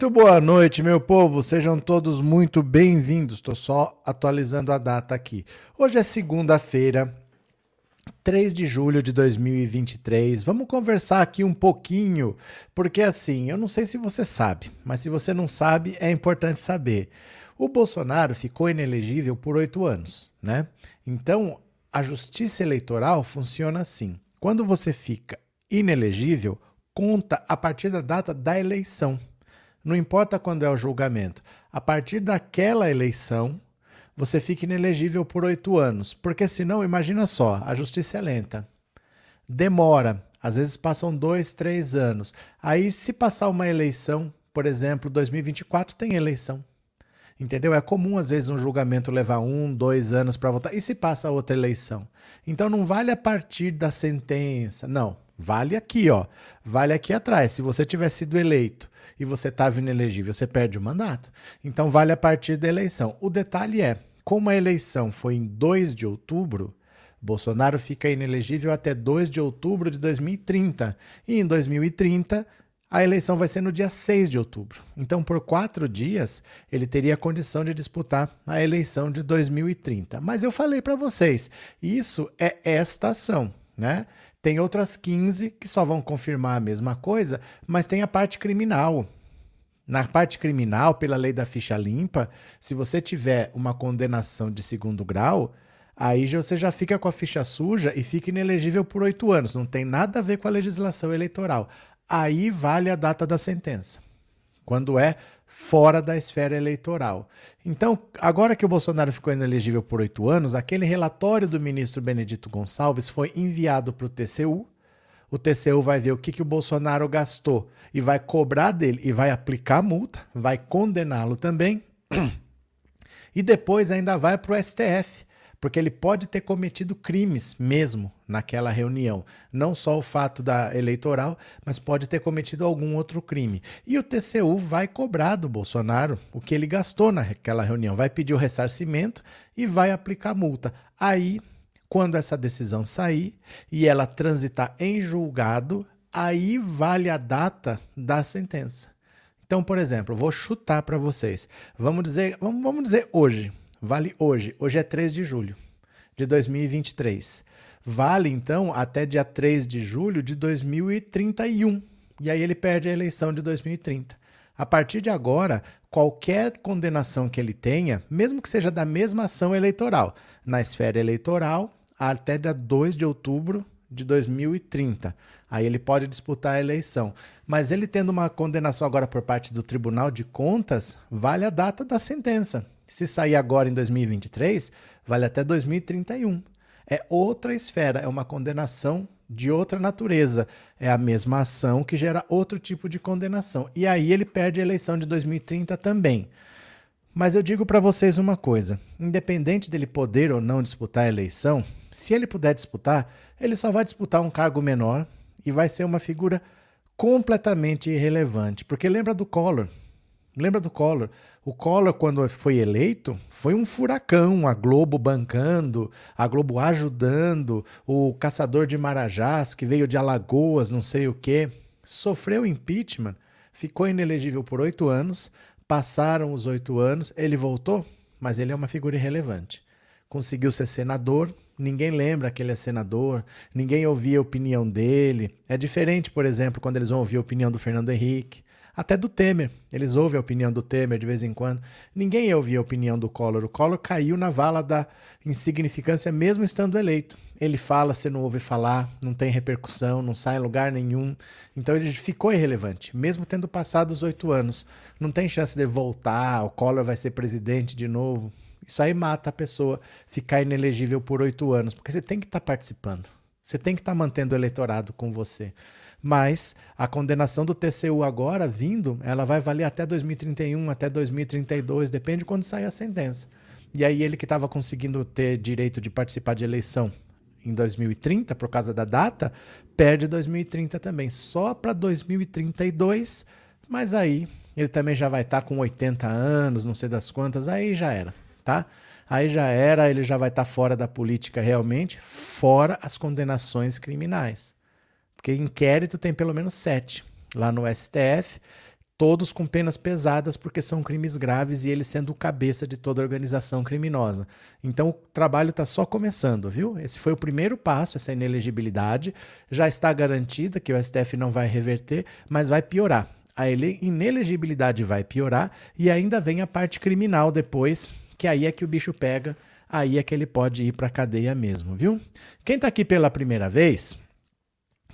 Muito boa noite, meu povo. Sejam todos muito bem-vindos. Estou só atualizando a data aqui. Hoje é segunda-feira, 3 de julho de 2023. Vamos conversar aqui um pouquinho, porque assim, eu não sei se você sabe, mas se você não sabe, é importante saber. O Bolsonaro ficou inelegível por oito anos, né? Então, a justiça eleitoral funciona assim. Quando você fica inelegível, conta a partir da data da eleição. Não importa quando é o julgamento. A partir daquela eleição, você fica inelegível por oito anos. Porque senão, imagina só, a justiça é lenta. Demora. Às vezes passam dois, três anos. Aí, se passar uma eleição, por exemplo, 2024 tem eleição. Entendeu? É comum, às vezes, um julgamento levar um, dois anos para votar. E se passa outra eleição? Então não vale a partir da sentença. Não. Vale aqui, ó. Vale aqui atrás. Se você tiver sido eleito e você estava inelegível, você perde o mandato. Então vale a partir da eleição. O detalhe é, como a eleição foi em 2 de outubro, Bolsonaro fica inelegível até 2 de outubro de 2030. E em 2030, a eleição vai ser no dia 6 de outubro. Então, por quatro dias, ele teria a condição de disputar a eleição de 2030. Mas eu falei para vocês, isso é esta ação, né? Tem outras 15 que só vão confirmar a mesma coisa, mas tem a parte criminal. Na parte criminal, pela lei da ficha limpa, se você tiver uma condenação de segundo grau, aí você já fica com a ficha suja e fica inelegível por oito anos. Não tem nada a ver com a legislação eleitoral. Aí vale a data da sentença. Quando é fora da esfera eleitoral. Então, agora que o Bolsonaro ficou inelegível por oito anos, aquele relatório do ministro Benedito Gonçalves foi enviado para o TCU. O TCU vai ver o que, que o Bolsonaro gastou e vai cobrar dele e vai aplicar a multa, vai condená-lo também. E depois ainda vai para o STF porque ele pode ter cometido crimes mesmo naquela reunião. Não só o fato da eleitoral, mas pode ter cometido algum outro crime. E o TCU vai cobrar do Bolsonaro o que ele gastou naquela reunião, vai pedir o ressarcimento e vai aplicar multa. Aí, quando essa decisão sair e ela transitar em julgado, aí vale a data da sentença. Então, por exemplo, vou chutar para vocês. Vamos dizer, vamos, vamos dizer hoje, vale hoje. Hoje é 3 de julho de 2023. Vale, então, até dia 3 de julho de 2031. E aí ele perde a eleição de 2030. A partir de agora, qualquer condenação que ele tenha, mesmo que seja da mesma ação eleitoral, na esfera eleitoral, até dia 2 de outubro de 2030. Aí ele pode disputar a eleição. Mas ele tendo uma condenação agora por parte do Tribunal de Contas, vale a data da sentença. Se sair agora em 2023, vale até 2031. É outra esfera, é uma condenação de outra natureza. É a mesma ação que gera outro tipo de condenação. E aí ele perde a eleição de 2030 também. Mas eu digo para vocês uma coisa: independente dele poder ou não disputar a eleição, se ele puder disputar, ele só vai disputar um cargo menor e vai ser uma figura completamente irrelevante. Porque lembra do Collor. Lembra do Collor? O Collor, quando foi eleito, foi um furacão, a Globo bancando, a Globo ajudando, o caçador de Marajás, que veio de Alagoas, não sei o quê, sofreu impeachment, ficou inelegível por oito anos, passaram os oito anos, ele voltou, mas ele é uma figura irrelevante. Conseguiu ser senador, ninguém lembra que ele é senador, ninguém ouvia a opinião dele. É diferente, por exemplo, quando eles vão ouvir a opinião do Fernando Henrique até do Temer. Eles ouvem a opinião do Temer de vez em quando. Ninguém ouvia a opinião do Collor. O Collor caiu na vala da insignificância mesmo estando eleito. Ele fala, você não ouve falar, não tem repercussão, não sai em lugar nenhum. Então ele ficou irrelevante, mesmo tendo passado os oito anos. Não tem chance de voltar, o Collor vai ser presidente de novo. Isso aí mata a pessoa ficar inelegível por oito anos, porque você tem que estar tá participando. Você tem que estar tá mantendo o eleitorado com você. Mas a condenação do TCU agora, vindo, ela vai valer até 2031, até 2032, depende de quando sair a sentença. E aí ele que estava conseguindo ter direito de participar de eleição em 2030, por causa da data, perde 2030 também. Só para 2032, mas aí ele também já vai estar tá com 80 anos, não sei das quantas, aí já era, tá? Aí já era, ele já vai estar tá fora da política realmente, fora as condenações criminais. Porque inquérito tem pelo menos sete lá no STF. todos com penas pesadas porque são crimes graves e ele sendo o cabeça de toda organização criminosa. Então o trabalho está só começando, viu? Esse foi o primeiro passo, essa inelegibilidade. Já está garantida que o STF não vai reverter, mas vai piorar. A inelegibilidade vai piorar e ainda vem a parte criminal depois, que aí é que o bicho pega, aí é que ele pode ir para a cadeia mesmo, viu? Quem está aqui pela primeira vez,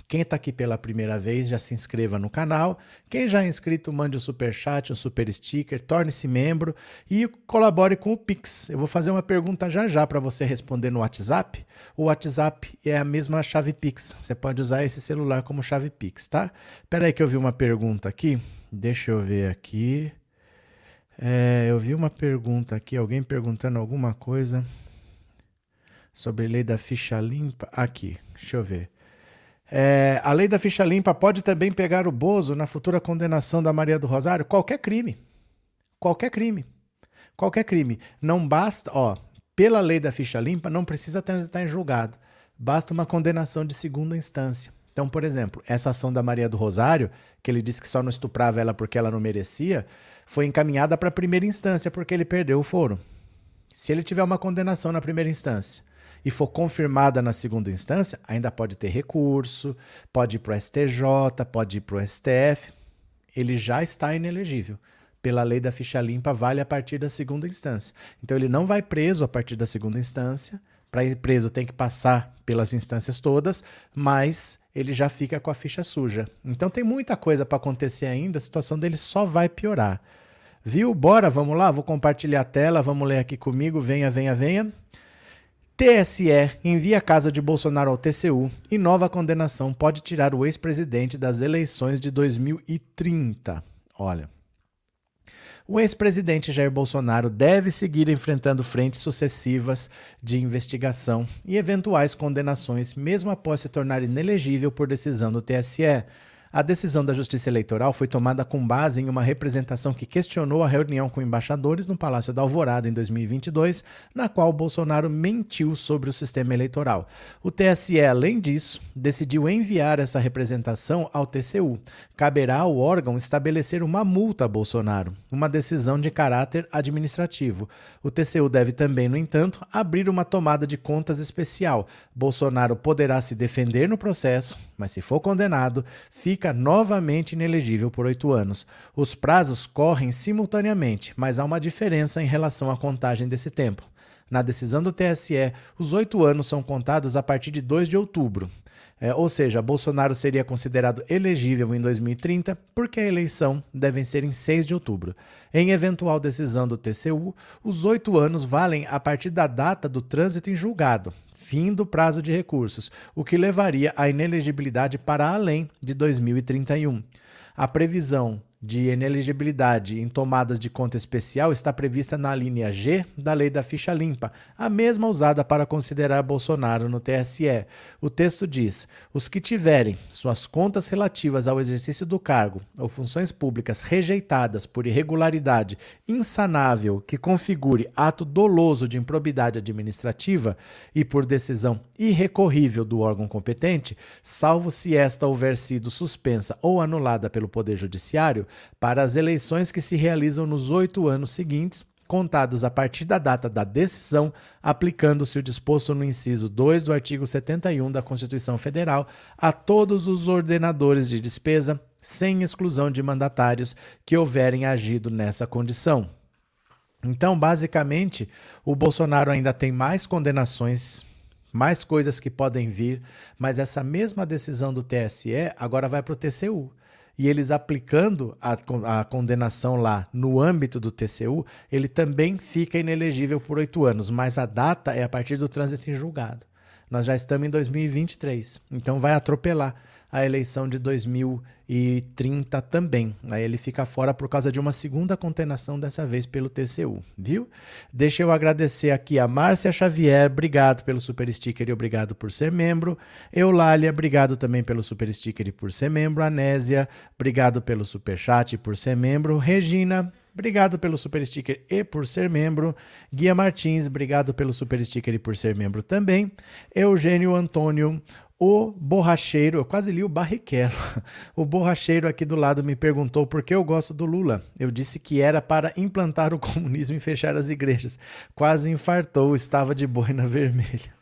quem está aqui pela primeira vez, já se inscreva no canal. Quem já é inscrito, mande um super chat, um super sticker, torne-se membro e colabore com o Pix. Eu vou fazer uma pergunta já já para você responder no WhatsApp. O WhatsApp é a mesma chave Pix. Você pode usar esse celular como chave Pix, tá? Espera aí que eu vi uma pergunta aqui. Deixa eu ver aqui. É, eu vi uma pergunta aqui, alguém perguntando alguma coisa sobre lei da ficha limpa. Aqui, deixa eu ver. É, a lei da ficha limpa pode também pegar o Bozo na futura condenação da Maria do Rosário? Qualquer crime. Qualquer crime. Qualquer crime. Não basta, ó, pela lei da ficha limpa, não precisa transitar em julgado. Basta uma condenação de segunda instância. Então, por exemplo, essa ação da Maria do Rosário, que ele disse que só não estuprava ela porque ela não merecia, foi encaminhada para a primeira instância porque ele perdeu o foro. Se ele tiver uma condenação na primeira instância e for confirmada na segunda instância, ainda pode ter recurso, pode ir para o STJ, pode ir para o STF. Ele já está inelegível. Pela lei da ficha limpa, vale a partir da segunda instância. Então, ele não vai preso a partir da segunda instância. Para ir preso, tem que passar pelas instâncias todas, mas ele já fica com a ficha suja. Então, tem muita coisa para acontecer ainda, a situação dele só vai piorar. Viu? Bora, vamos lá? Vou compartilhar a tela, vamos ler aqui comigo. Venha, venha, venha. TSE envia a casa de Bolsonaro ao TCU e nova condenação pode tirar o ex-presidente das eleições de 2030. Olha. O ex-presidente Jair Bolsonaro deve seguir enfrentando frentes sucessivas de investigação e eventuais condenações, mesmo após se tornar inelegível por decisão do TSE. A decisão da Justiça Eleitoral foi tomada com base em uma representação que questionou a reunião com embaixadores no Palácio da Alvorada em 2022, na qual Bolsonaro mentiu sobre o sistema eleitoral. O TSE, além disso, decidiu enviar essa representação ao TCU. Caberá ao órgão estabelecer uma multa a Bolsonaro, uma decisão de caráter administrativo. O TCU deve também, no entanto, abrir uma tomada de contas especial. Bolsonaro poderá se defender no processo, mas se for condenado, fica novamente inelegível por oito anos. Os prazos correm simultaneamente, mas há uma diferença em relação à contagem desse tempo. Na decisão do TSE, os oito anos são contados a partir de 2 de outubro. É, ou seja, Bolsonaro seria considerado elegível em 2030 porque a eleição deve ser em 6 de outubro. Em eventual decisão do TCU, os oito anos valem a partir da data do trânsito em julgado, fim do prazo de recursos, o que levaria à inelegibilidade para além de 2031. A previsão de ineligibilidade em tomadas de conta especial está prevista na linha G da Lei da Ficha Limpa, a mesma usada para considerar Bolsonaro no TSE. O texto diz: os que tiverem suas contas relativas ao exercício do cargo ou funções públicas rejeitadas por irregularidade insanável que configure ato doloso de improbidade administrativa e por decisão irrecorrível do órgão competente, salvo se esta houver sido suspensa ou anulada pelo Poder Judiciário, para as eleições que se realizam nos oito anos seguintes, contados a partir da data da decisão, aplicando-se o disposto no inciso 2 do artigo 71 da Constituição Federal a todos os ordenadores de despesa, sem exclusão de mandatários que houverem agido nessa condição. Então, basicamente, o Bolsonaro ainda tem mais condenações, mais coisas que podem vir, mas essa mesma decisão do TSE agora vai para o TCU e eles aplicando a, a condenação lá no âmbito do TCU, ele também fica inelegível por oito anos, mas a data é a partir do trânsito em julgado. Nós já estamos em 2023, então vai atropelar a eleição de 2030 também. Aí ele fica fora por causa de uma segunda condenação, dessa vez pelo TCU, viu? Deixa eu agradecer aqui a Márcia Xavier, obrigado pelo super sticker e obrigado por ser membro. Eulália, obrigado também pelo super sticker e por ser membro. Anésia, obrigado pelo super chat e por ser membro. Regina, Obrigado pelo super sticker e por ser membro. Guia Martins, obrigado pelo super sticker e por ser membro também. Eugênio Antônio, O borracheiro, eu quase li o Barrichello. O borracheiro aqui do lado me perguntou por que eu gosto do Lula. Eu disse que era para implantar o comunismo e fechar as igrejas. Quase infartou, estava de boina vermelha.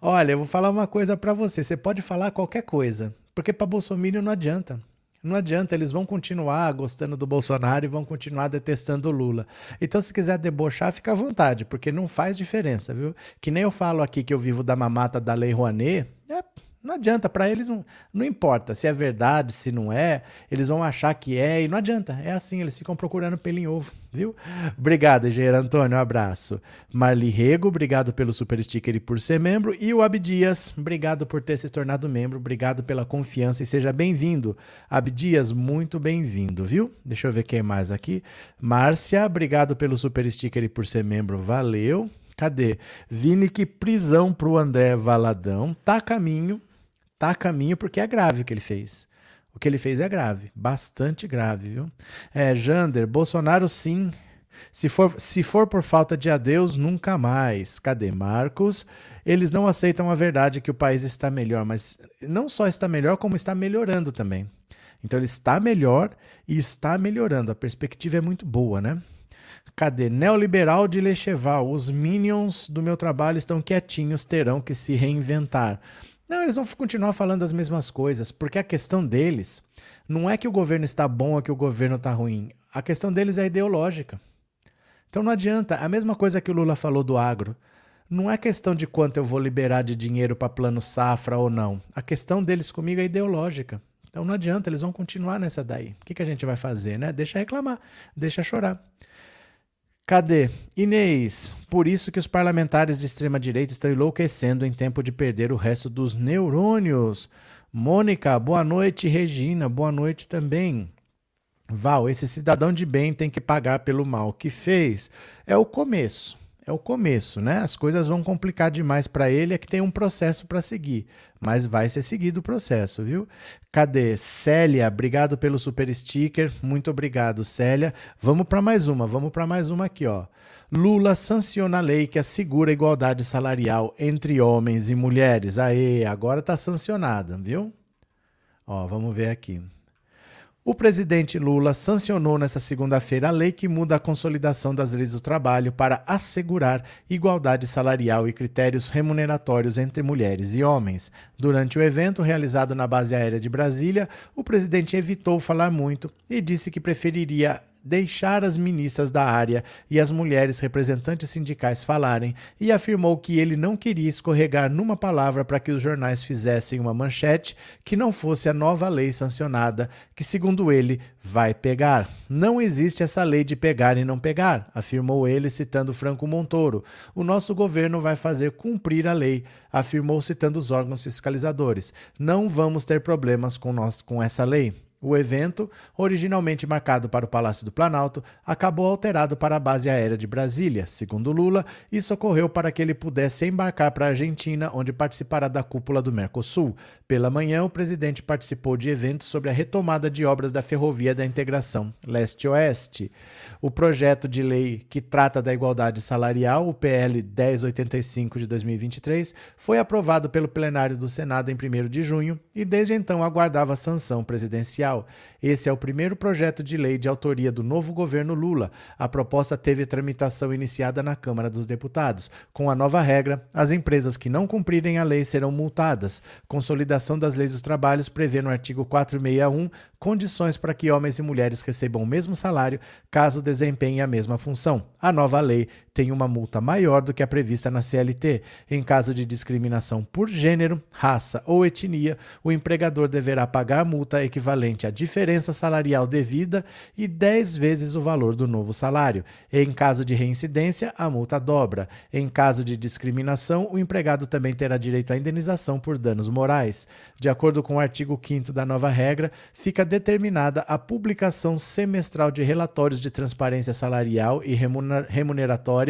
Olha, eu vou falar uma coisa para você. Você pode falar qualquer coisa, porque para Bolsonaro não adianta. Não adianta, eles vão continuar gostando do Bolsonaro e vão continuar detestando o Lula. Então, se quiser debochar, fica à vontade, porque não faz diferença, viu? Que nem eu falo aqui que eu vivo da mamata da Lei Rouanet, é não adianta, para eles não, não importa se é verdade, se não é, eles vão achar que é e não adianta. É assim, eles ficam procurando pelo em ovo, viu? Obrigado, Engenheiro Antônio, um abraço. Marli Rego, obrigado pelo super sticker e por ser membro. E o Abdias, obrigado por ter se tornado membro, obrigado pela confiança e seja bem-vindo. Abdias, muito bem-vindo, viu? Deixa eu ver quem mais aqui. Márcia, obrigado pelo super sticker e por ser membro, valeu. Cadê? Vini, que prisão pro André Valadão. Tá a caminho, tá a caminho porque é grave o que ele fez. O que ele fez é grave, bastante grave, viu? É, Jander, Bolsonaro sim. Se for, se for por falta de adeus, nunca mais. Cadê Marcos? Eles não aceitam a verdade que o país está melhor, mas não só está melhor, como está melhorando também. Então ele está melhor e está melhorando. A perspectiva é muito boa, né? Cadê? Neoliberal de Lecheval. Os minions do meu trabalho estão quietinhos, terão que se reinventar. Não, eles vão continuar falando as mesmas coisas, porque a questão deles não é que o governo está bom ou que o governo está ruim. A questão deles é ideológica. Então não adianta. A mesma coisa que o Lula falou do agro. Não é questão de quanto eu vou liberar de dinheiro para plano safra ou não. A questão deles comigo é ideológica. Então não adianta, eles vão continuar nessa daí. O que, que a gente vai fazer, né? Deixa reclamar, deixa chorar. Cadê? Inês, por isso que os parlamentares de extrema-direita estão enlouquecendo em tempo de perder o resto dos neurônios. Mônica, boa noite. Regina, boa noite também. Val, esse cidadão de bem tem que pagar pelo mal que fez. É o começo é o começo, né? As coisas vão complicar demais para ele, é que tem um processo para seguir, mas vai ser seguido o processo, viu? Cadê? Célia, obrigado pelo super sticker, muito obrigado, Célia. Vamos para mais uma, vamos para mais uma aqui, ó. Lula sanciona a lei que assegura a igualdade salarial entre homens e mulheres. Aê, agora está sancionada, viu? Ó, vamos ver aqui. O presidente Lula sancionou nesta segunda-feira a lei que muda a consolidação das leis do trabalho para assegurar igualdade salarial e critérios remuneratórios entre mulheres e homens. Durante o evento realizado na base aérea de Brasília, o presidente evitou falar muito e disse que preferiria deixar as ministras da área e as mulheres representantes sindicais falarem e afirmou que ele não queria escorregar numa palavra para que os jornais fizessem uma manchete que não fosse a nova lei sancionada, que, segundo ele, vai pegar. Não existe essa lei de pegar e não pegar, afirmou ele, citando Franco Montoro. O nosso governo vai fazer cumprir a lei, afirmou, citando os órgãos fiscalizadores. Não vamos ter problemas com, nós, com essa lei. O evento, originalmente marcado para o Palácio do Planalto, acabou alterado para a base aérea de Brasília. Segundo Lula, isso ocorreu para que ele pudesse embarcar para a Argentina, onde participará da cúpula do Mercosul. Pela manhã, o presidente participou de eventos sobre a retomada de obras da Ferrovia da Integração Leste-Oeste. O projeto de lei que trata da igualdade salarial, o PL 1085 de 2023, foi aprovado pelo plenário do Senado em 1 de junho e desde então aguardava sanção presidencial. Esse é o primeiro projeto de lei de autoria do novo governo Lula. A proposta teve tramitação iniciada na Câmara dos Deputados. Com a nova regra, as empresas que não cumprirem a lei serão multadas. Consolidação das leis dos trabalhos prevê no artigo 461 condições para que homens e mulheres recebam o mesmo salário caso desempenhem a mesma função. A nova lei tem uma multa maior do que a prevista na CLT. Em caso de discriminação por gênero, raça ou etnia, o empregador deverá pagar multa equivalente à diferença salarial devida e 10 vezes o valor do novo salário. Em caso de reincidência, a multa dobra. Em caso de discriminação, o empregado também terá direito à indenização por danos morais. De acordo com o artigo 5 da nova regra, fica determinada a publicação semestral de relatórios de transparência salarial e remuneratória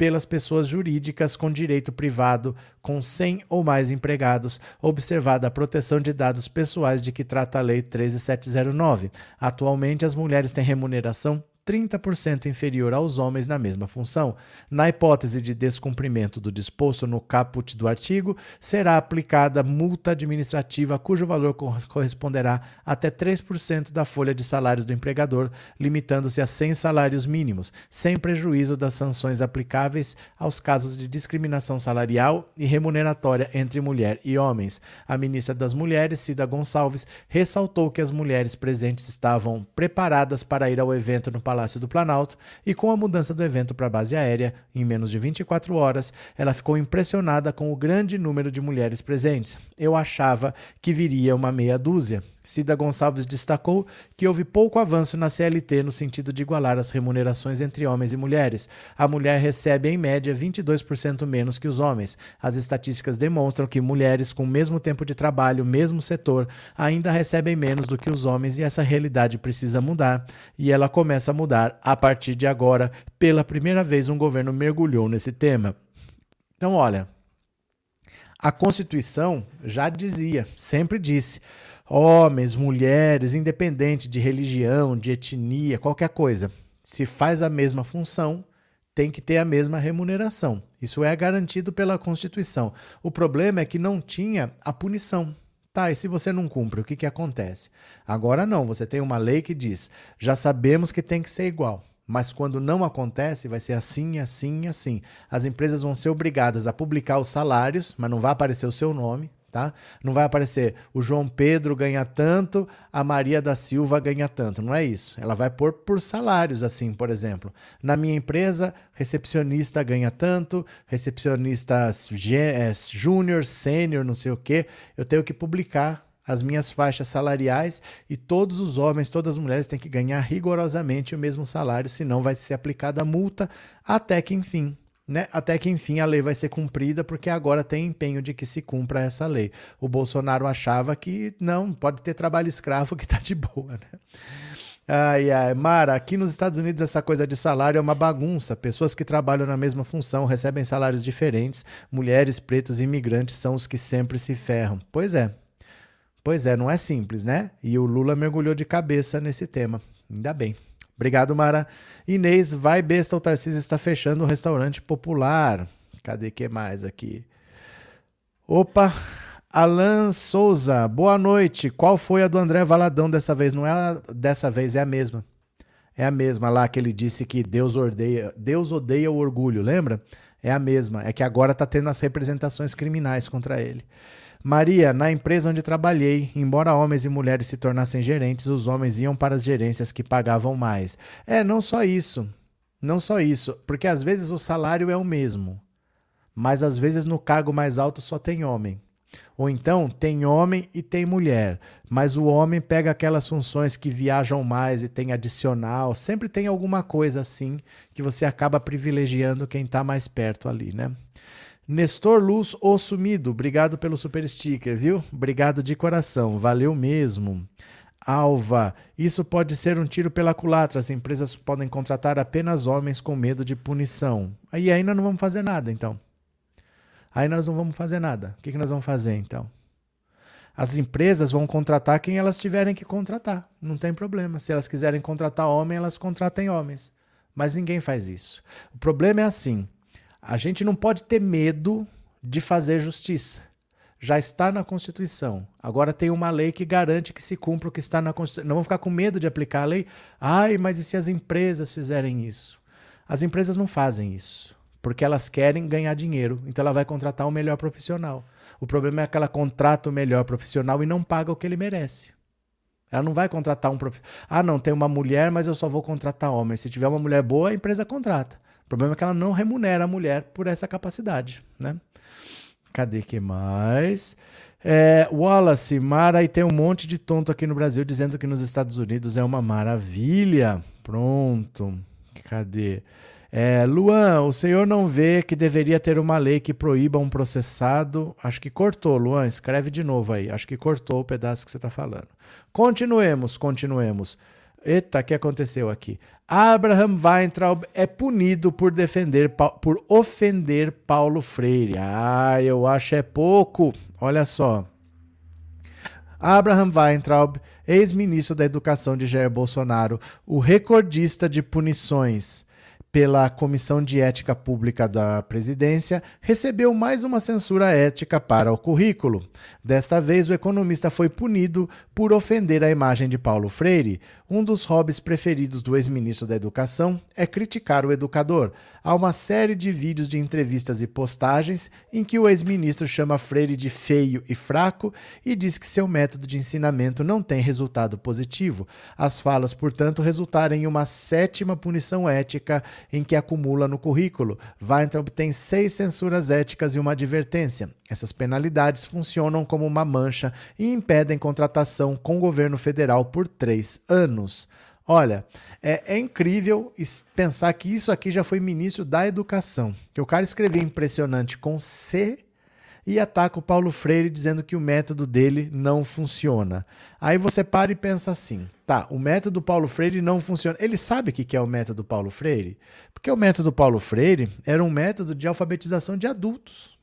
pelas pessoas jurídicas com direito privado com 100 ou mais empregados, observada a proteção de dados pessoais de que trata a Lei 13709. Atualmente, as mulheres têm remuneração 30% inferior aos homens na mesma função. Na hipótese de descumprimento do disposto no caput do artigo, será aplicada multa administrativa cujo valor corresponderá até 3% da folha de salários do empregador, limitando-se a 100 salários mínimos, sem prejuízo das sanções aplicáveis aos casos de discriminação salarial e remuneratória entre mulher e homens. A ministra das Mulheres, Cida Gonçalves, ressaltou que as mulheres presentes estavam preparadas para ir ao evento no Palácio do Planalto e, com a mudança do evento para a base aérea, em menos de 24 horas, ela ficou impressionada com o grande número de mulheres presentes. Eu achava que viria uma meia dúzia. Cida Gonçalves destacou que houve pouco avanço na CLT no sentido de igualar as remunerações entre homens e mulheres. A mulher recebe, em média, 22% menos que os homens. As estatísticas demonstram que mulheres com o mesmo tempo de trabalho, mesmo setor, ainda recebem menos do que os homens e essa realidade precisa mudar. E ela começa a mudar a partir de agora. Pela primeira vez, um governo mergulhou nesse tema. Então, olha, a Constituição já dizia, sempre disse homens, mulheres, independente de religião, de etnia, qualquer coisa, se faz a mesma função, tem que ter a mesma remuneração. Isso é garantido pela Constituição. O problema é que não tinha a punição. Tá, e se você não cumpre, o que, que acontece? Agora não, você tem uma lei que diz: já sabemos que tem que ser igual. Mas quando não acontece, vai ser assim, assim, assim. As empresas vão ser obrigadas a publicar os salários, mas não vai aparecer o seu nome, Tá? Não vai aparecer o João Pedro ganha tanto, a Maria da Silva ganha tanto. Não é isso. Ela vai pôr por salários, assim, por exemplo. Na minha empresa, recepcionista ganha tanto, recepcionista é, júnior, sênior, não sei o quê. Eu tenho que publicar as minhas faixas salariais e todos os homens, todas as mulheres têm que ganhar rigorosamente o mesmo salário, senão vai ser aplicada a multa até que, enfim, né, até que enfim a lei vai ser cumprida, porque agora tem empenho de que se cumpra essa lei. O Bolsonaro achava que não, pode ter trabalho escravo que tá de boa, né? Ai, ai, Mara, aqui nos Estados Unidos essa coisa de salário é uma bagunça. Pessoas que trabalham na mesma função recebem salários diferentes. Mulheres, pretos e imigrantes são os que sempre se ferram. Pois é. Pois é, não é simples, né? E o Lula mergulhou de cabeça nesse tema. Ainda bem. Obrigado, Mara. Inês, vai besta, o Tarcísio está fechando o restaurante popular. Cadê que mais aqui? Opa, Alan Souza, boa noite. Qual foi a do André Valadão dessa vez? Não é a, dessa vez, é a mesma. É a mesma lá que ele disse que Deus odeia, Deus odeia o orgulho, lembra? É a mesma. É que agora está tendo as representações criminais contra ele. Maria, na empresa onde trabalhei, embora homens e mulheres se tornassem gerentes, os homens iam para as gerências que pagavam mais. É, não só isso. Não só isso, porque às vezes o salário é o mesmo, mas às vezes no cargo mais alto só tem homem. Ou então tem homem e tem mulher, mas o homem pega aquelas funções que viajam mais e tem adicional, sempre tem alguma coisa assim que você acaba privilegiando quem está mais perto ali, né? Nestor Luz, o sumido, obrigado pelo super sticker, viu? Obrigado de coração, valeu mesmo. Alva, isso pode ser um tiro pela culatra. As empresas podem contratar apenas homens com medo de punição. Aí ainda não vamos fazer nada, então. Aí nós não vamos fazer nada. O que, que nós vamos fazer, então? As empresas vão contratar quem elas tiverem que contratar. Não tem problema. Se elas quiserem contratar homem, elas contratem homens. Mas ninguém faz isso. O problema é assim: a gente não pode ter medo de fazer justiça. Já está na Constituição. Agora tem uma lei que garante que se cumpra o que está na Constituição. Não vamos ficar com medo de aplicar a lei. Ai, mas e se as empresas fizerem isso? As empresas não fazem isso, porque elas querem ganhar dinheiro. Então ela vai contratar o melhor profissional. O problema é que ela contrata o melhor profissional e não paga o que ele merece. Ela não vai contratar um profissional. Ah, não, tem uma mulher, mas eu só vou contratar homem. Se tiver uma mulher boa, a empresa contrata. Problema é que ela não remunera a mulher por essa capacidade, né? Cadê que mais? É, Wallace, Mara, e tem um monte de tonto aqui no Brasil dizendo que nos Estados Unidos é uma maravilha. Pronto. Cadê? É, Luan, o senhor não vê que deveria ter uma lei que proíba um processado? Acho que cortou, Luan. Escreve de novo aí. Acho que cortou o pedaço que você está falando. Continuemos, continuemos. Eita, o que aconteceu aqui? Abraham Weintraub é punido por defender, por ofender Paulo Freire. Ah, eu acho é pouco. Olha só. Abraham Weintraub ex-ministro da Educação de Jair Bolsonaro, o recordista de punições pela Comissão de Ética Pública da Presidência, recebeu mais uma censura ética para o currículo. Desta vez, o economista foi punido por ofender a imagem de Paulo Freire. Um dos hobbies preferidos do ex-ministro da Educação é criticar o educador. Há uma série de vídeos de entrevistas e postagens em que o ex-ministro chama Freire de feio e fraco e diz que seu método de ensinamento não tem resultado positivo. As falas, portanto, resultaram em uma sétima punição ética em que acumula no currículo. Weintraub tem seis censuras éticas e uma advertência. Essas penalidades funcionam como uma mancha e impedem contratação com o governo federal por três anos. Olha, é, é, incrível pensar que isso aqui já foi ministro da Educação. Que o cara escreveu impressionante com C e ataca o Paulo Freire dizendo que o método dele não funciona. Aí você para e pensa assim: tá, o método Paulo Freire não funciona. Ele sabe o que é o método Paulo Freire? Porque o método Paulo Freire era um método de alfabetização de adultos.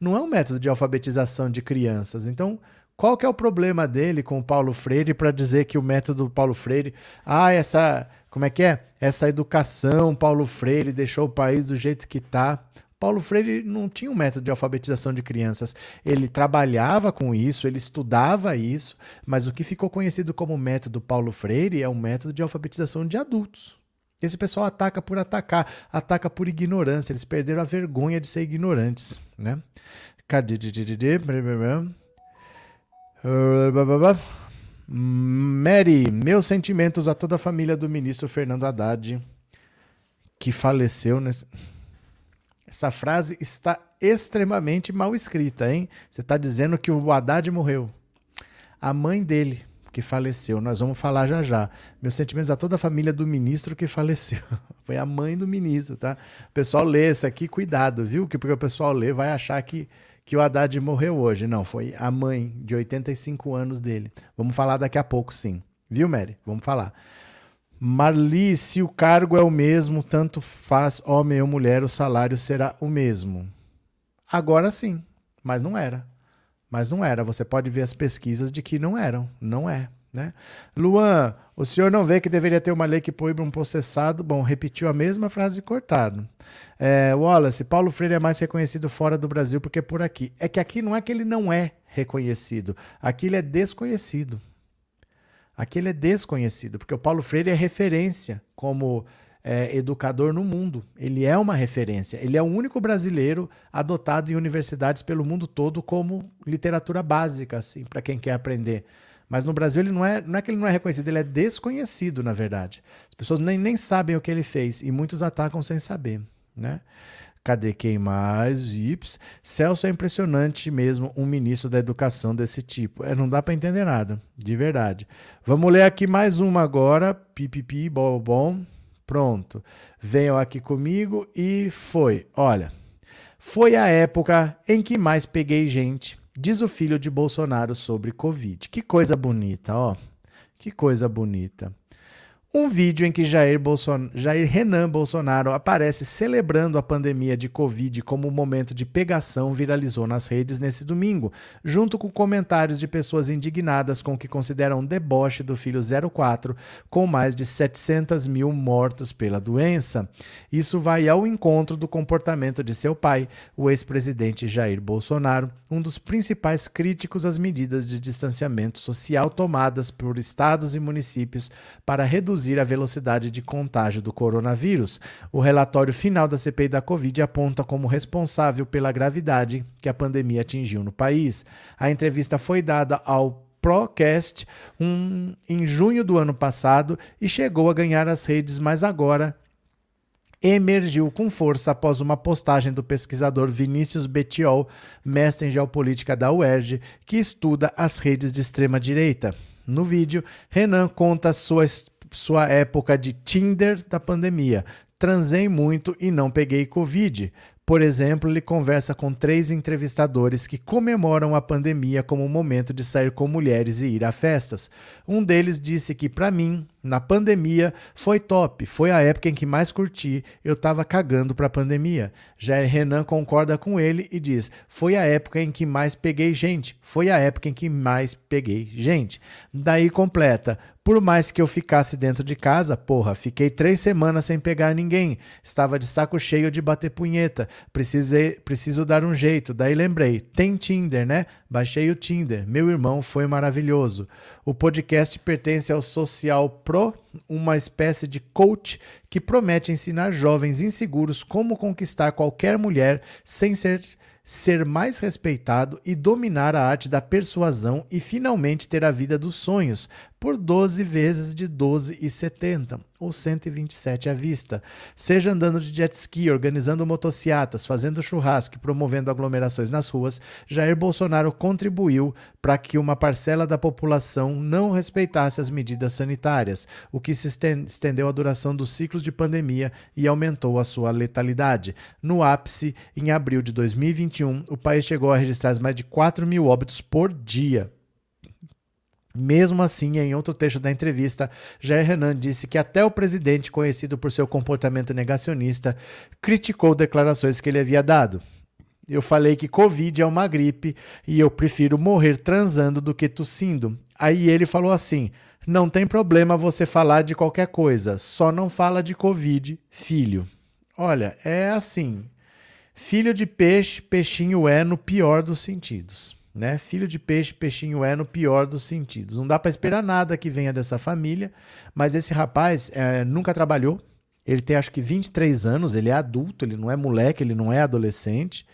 Não é um método de alfabetização de crianças. Então, qual que é o problema dele com o Paulo Freire para dizer que o método Paulo Freire, ah, essa, como é que é? Essa educação Paulo Freire deixou o país do jeito que está. Paulo Freire não tinha um método de alfabetização de crianças. Ele trabalhava com isso, ele estudava isso, mas o que ficou conhecido como método Paulo Freire é um método de alfabetização de adultos. Esse pessoal ataca por atacar, ataca por ignorância. Eles perderam a vergonha de ser ignorantes, né? Cadê? Mary, meus sentimentos a toda a família do ministro Fernando Haddad, que faleceu nesse. Essa frase está extremamente mal escrita, hein? Você está dizendo que o Haddad morreu. A mãe dele, que faleceu, nós vamos falar já já. Meus sentimentos a toda a família do ministro que faleceu. Foi a mãe do ministro, tá? O pessoal lê isso aqui, cuidado, viu? Que porque o pessoal lê vai achar que, que o Haddad morreu hoje. Não, foi a mãe de 85 anos dele. Vamos falar daqui a pouco, sim. Viu, Mary? Vamos falar. Marli, se o cargo é o mesmo, tanto faz homem ou mulher, o salário será o mesmo. Agora sim, mas não era. Mas não era. Você pode ver as pesquisas de que não eram. Não é. Né? Luan, o senhor não vê que deveria ter uma lei que proíbe um processado? Bom, repetiu a mesma frase cortado. É, Wallace, Paulo Freire é mais reconhecido fora do Brasil porque por aqui. É que aqui não é que ele não é reconhecido, aqui ele é desconhecido. Aqui ele é desconhecido, porque o Paulo Freire é referência como é, educador no mundo. Ele é uma referência. Ele é o único brasileiro adotado em universidades pelo mundo todo como literatura básica, assim, para quem quer aprender. Mas no Brasil ele não é, não é que ele não é reconhecido, ele é desconhecido, na verdade. As pessoas nem, nem sabem o que ele fez e muitos atacam sem saber, né? Cadê quem mais? Ips. Celso é impressionante mesmo, um ministro da educação desse tipo. É, não dá para entender nada, de verdade. Vamos ler aqui mais uma agora. Pipipi, bom, bom. Pronto. Venham aqui comigo e foi. Olha, foi a época em que mais peguei gente, diz o filho de Bolsonaro sobre Covid. Que coisa bonita, ó. Que coisa bonita um vídeo em que Jair, Bolson... Jair Renan Bolsonaro aparece celebrando a pandemia de Covid como momento de pegação viralizou nas redes nesse domingo, junto com comentários de pessoas indignadas com o que consideram um deboche do filho 04, com mais de 700 mil mortos pela doença. Isso vai ao encontro do comportamento de seu pai, o ex-presidente Jair Bolsonaro, um dos principais críticos às medidas de distanciamento social tomadas por estados e municípios para reduzir a velocidade de contágio do coronavírus. O relatório final da CPI da Covid aponta como responsável pela gravidade que a pandemia atingiu no país. A entrevista foi dada ao Procast um, em junho do ano passado e chegou a ganhar as redes, mas agora emergiu com força após uma postagem do pesquisador Vinícius Betiol, mestre em geopolítica da UERJ, que estuda as redes de extrema direita. No vídeo, Renan conta sua sua época de Tinder da pandemia. Transei muito e não peguei Covid. Por exemplo, ele conversa com três entrevistadores que comemoram a pandemia como um momento de sair com mulheres e ir a festas. Um deles disse que, para mim, Na pandemia foi top, foi a época em que mais curti, eu tava cagando pra pandemia. Jair Renan concorda com ele e diz: Foi a época em que mais peguei gente, foi a época em que mais peguei gente. Daí completa: por mais que eu ficasse dentro de casa, porra, fiquei três semanas sem pegar ninguém. Estava de saco cheio de bater punheta. Precisei, preciso dar um jeito. Daí lembrei, tem Tinder, né? Baixei o Tinder. Meu irmão foi maravilhoso. O podcast pertence ao Social Pro, uma espécie de coach que promete ensinar jovens inseguros como conquistar qualquer mulher sem ser ser mais respeitado e dominar a arte da persuasão e finalmente ter a vida dos sonhos por 12 vezes de 12,70 ou 127 à vista. Seja andando de jet ski, organizando motocicletas, fazendo churrasco e promovendo aglomerações nas ruas, Jair Bolsonaro contribuiu para que uma parcela da população não respeitasse as medidas sanitárias, o que se estendeu a duração dos ciclos de pandemia e aumentou a sua letalidade. No ápice, em abril de 2021, o país chegou a registrar mais de 4 mil óbitos por dia. Mesmo assim, em outro trecho da entrevista, Jair Renan disse que até o presidente, conhecido por seu comportamento negacionista, criticou declarações que ele havia dado. Eu falei que Covid é uma gripe e eu prefiro morrer transando do que tossindo. Aí ele falou assim: não tem problema você falar de qualquer coisa, só não fala de Covid, filho. Olha, é assim. Filho de peixe, peixinho é no pior dos sentidos. Né? Filho de peixe, peixinho é no pior dos sentidos. Não dá para esperar nada que venha dessa família, mas esse rapaz é, nunca trabalhou. Ele tem acho que 23 anos, ele é adulto, ele não é moleque, ele não é adolescente.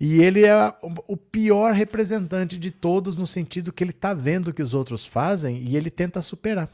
E ele é o pior representante de todos no sentido que ele está vendo o que os outros fazem e ele tenta superar.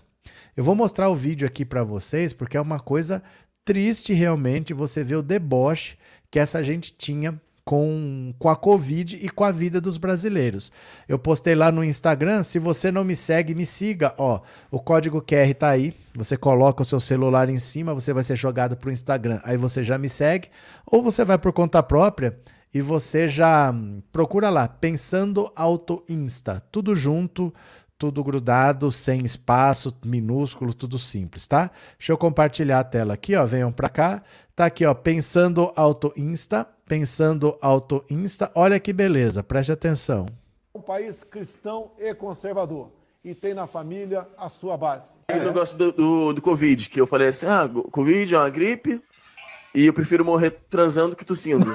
Eu vou mostrar o vídeo aqui para vocês porque é uma coisa triste realmente você ver o deboche que essa gente tinha com, com a Covid e com a vida dos brasileiros. Eu postei lá no Instagram, se você não me segue, me siga, ó, o código QR tá aí, você coloca o seu celular em cima, você vai ser jogado pro Instagram, aí você já me segue, ou você vai por conta própria e você já hum, procura lá, Pensando Auto Insta, tudo junto, tudo grudado, sem espaço, minúsculo, tudo simples, tá? Deixa eu compartilhar a tela aqui, ó, venham para cá. Tá aqui, ó, Pensando Auto Insta, Pensando Auto Insta. Olha que beleza, preste atenção. Um país cristão e conservador e tem na família a sua base. O negócio do, do, do Covid, que eu falei assim, ah, Covid é uma gripe, e eu prefiro morrer transando que tossindo.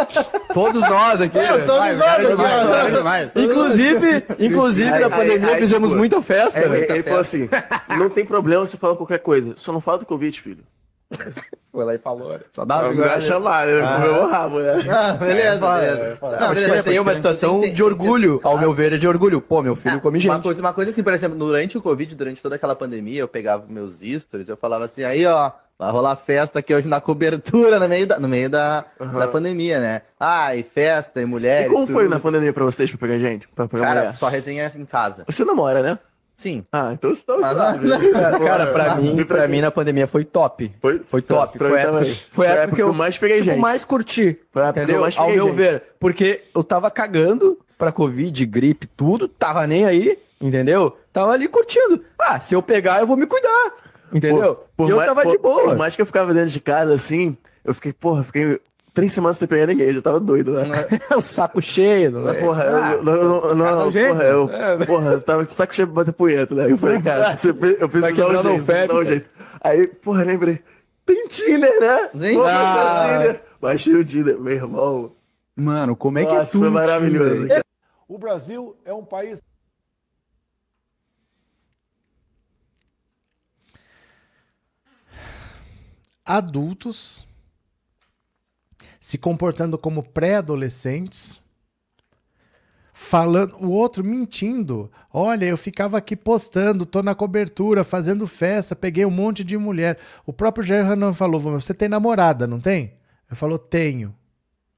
todos nós aqui. É, todos vai, nós aqui. Inclusive, inclusive aí, na pandemia aí, aí, fizemos tipo, muita festa. É, ele festa. falou assim: não tem problema você falar qualquer coisa, só não fala do Covid, filho. Foi lá e falou. Só dá uma vai chamar, né? Ah. Comeu o rabo, né? Ah, beleza, beleza. Não, não, beleza, tem uma situação tem, de orgulho, tem, ao meu ver, é de orgulho. Pô, meu filho ah, come gente. Uma coisa, uma coisa assim, por exemplo, durante o Covid, durante toda aquela pandemia, eu pegava meus stories, eu falava assim, aí, ó, Vai rolar festa aqui hoje na cobertura, no meio da, no meio da, uhum. da pandemia, né? Ai, festa e mulheres. E como foi na pandemia pra vocês, pra pegar gente? Pra pegar Cara, mulher? só resenha em casa. Você namora, né? Sim. Ah, então você tá usando. Cara, cara, pra mim, pra mim na pandemia foi top. Foi? Foi top. Foi, a época, foi a época que eu mais peguei tipo, gente. mais curti. Foi a época entendeu? que eu mais peguei Ao meu gente. ver. Porque eu tava cagando pra Covid, gripe, tudo. Tava nem aí, entendeu? Tava ali curtindo. Ah, se eu pegar, eu vou me cuidar. Entendeu? Por, por e eu mais, tava por, de boa. Por mais que eu ficava dentro de casa, assim, eu fiquei, porra, fiquei três semanas sem pegar ninguém, eu já tava doido, né? o saco cheio, né? Porra, ah, eu, não, não, não, porra, eu, é. porra, eu tava de saco cheio pra bater punheta, né? Eu falei, cara, eu preciso dar um jeito, dar um jeito. Aí, porra, lembrei, tem Tinder, né? Ah. Tinder. Baixei o Tinder, meu irmão. Mano, como é que Nossa, é tudo? foi maravilhoso. O Brasil é um país adultos se comportando como pré-adolescentes, falando, o outro mentindo. Olha, eu ficava aqui postando, tô na cobertura, fazendo festa, peguei um monte de mulher. O próprio Jair Hanan falou: "Você tem namorada, não tem?" Eu falou: "Tenho."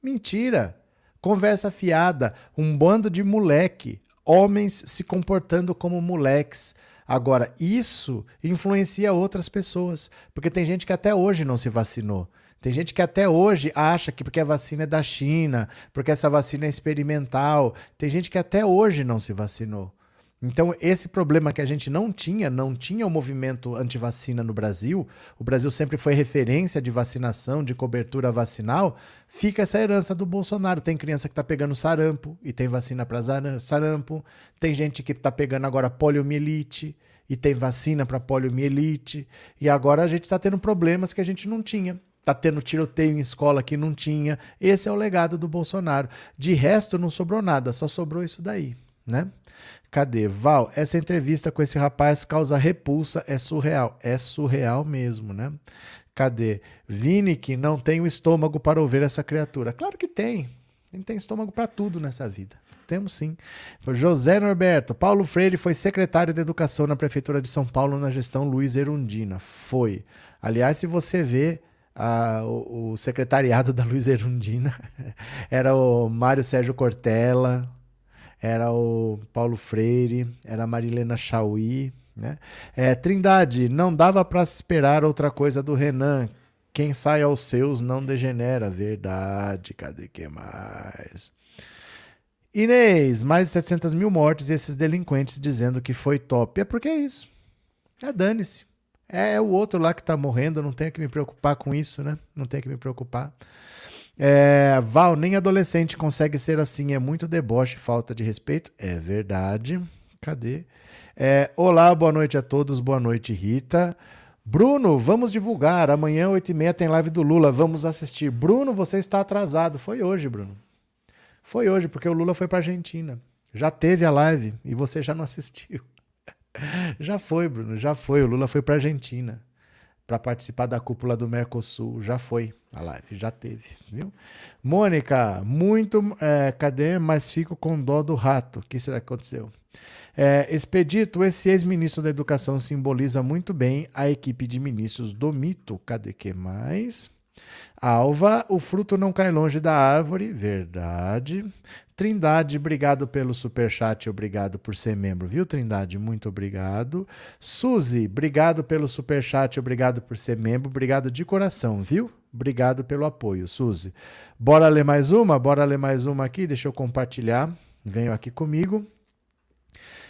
Mentira. Conversa fiada, um bando de moleque, homens se comportando como moleques Agora, isso influencia outras pessoas, porque tem gente que até hoje não se vacinou. Tem gente que até hoje acha que porque a vacina é da China, porque essa vacina é experimental, tem gente que até hoje não se vacinou. Então, esse problema que a gente não tinha, não tinha o movimento antivacina no Brasil, o Brasil sempre foi referência de vacinação, de cobertura vacinal, fica essa herança do Bolsonaro. Tem criança que está pegando sarampo e tem vacina para sarampo, tem gente que está pegando agora poliomielite e tem vacina para poliomielite, e agora a gente está tendo problemas que a gente não tinha. Está tendo tiroteio em escola que não tinha. Esse é o legado do Bolsonaro. De resto, não sobrou nada, só sobrou isso daí, né? Cadê? Val, essa entrevista com esse rapaz causa repulsa, é surreal. É surreal mesmo, né? Cadê? Vini que não tem o estômago para ouvir essa criatura. Claro que tem. Ele tem estômago para tudo nessa vida. Temos sim. José Norberto. Paulo Freire foi secretário de Educação na Prefeitura de São Paulo na gestão Luiz Erundina. Foi. Aliás, se você vê a, o, o, secretariado da Luiz Erundina, era o Mário Sérgio Cortella, era o Paulo Freire, era a Marilena Chauí, né? É, Trindade, não dava para esperar outra coisa do Renan. Quem sai aos seus não degenera. Verdade, cadê que mais? Inês, mais de 700 mil mortes e esses delinquentes dizendo que foi top. É porque é isso. É dane-se. É, é o outro lá que tá morrendo, não tenho que me preocupar com isso, né? Não tenho que me preocupar. É, Val, nem adolescente consegue ser assim, é muito deboche, falta de respeito. É verdade. Cadê? É, olá, boa noite a todos, boa noite, Rita. Bruno, vamos divulgar. Amanhã, 8h30, tem live do Lula. Vamos assistir. Bruno, você está atrasado. Foi hoje, Bruno. Foi hoje, porque o Lula foi para Argentina. Já teve a live e você já não assistiu. já foi, Bruno, já foi. O Lula foi para Argentina para participar da cúpula do Mercosul. Já foi a live, já teve, viu? Mônica, muito. É, cadê? Mas fico com dó do rato. O que será que aconteceu? É, Expedito, esse ex-ministro da Educação simboliza muito bem a equipe de ministros do mito. Cadê que mais? Alva, o fruto não cai longe da árvore, verdade. Trindade, obrigado pelo super chat, obrigado por ser membro, viu, Trindade? Muito obrigado. Suzy, obrigado pelo super chat, obrigado por ser membro, obrigado de coração, viu? Obrigado pelo apoio, Suzy. Bora ler mais uma? Bora ler mais uma aqui, deixa eu compartilhar. Venham aqui comigo.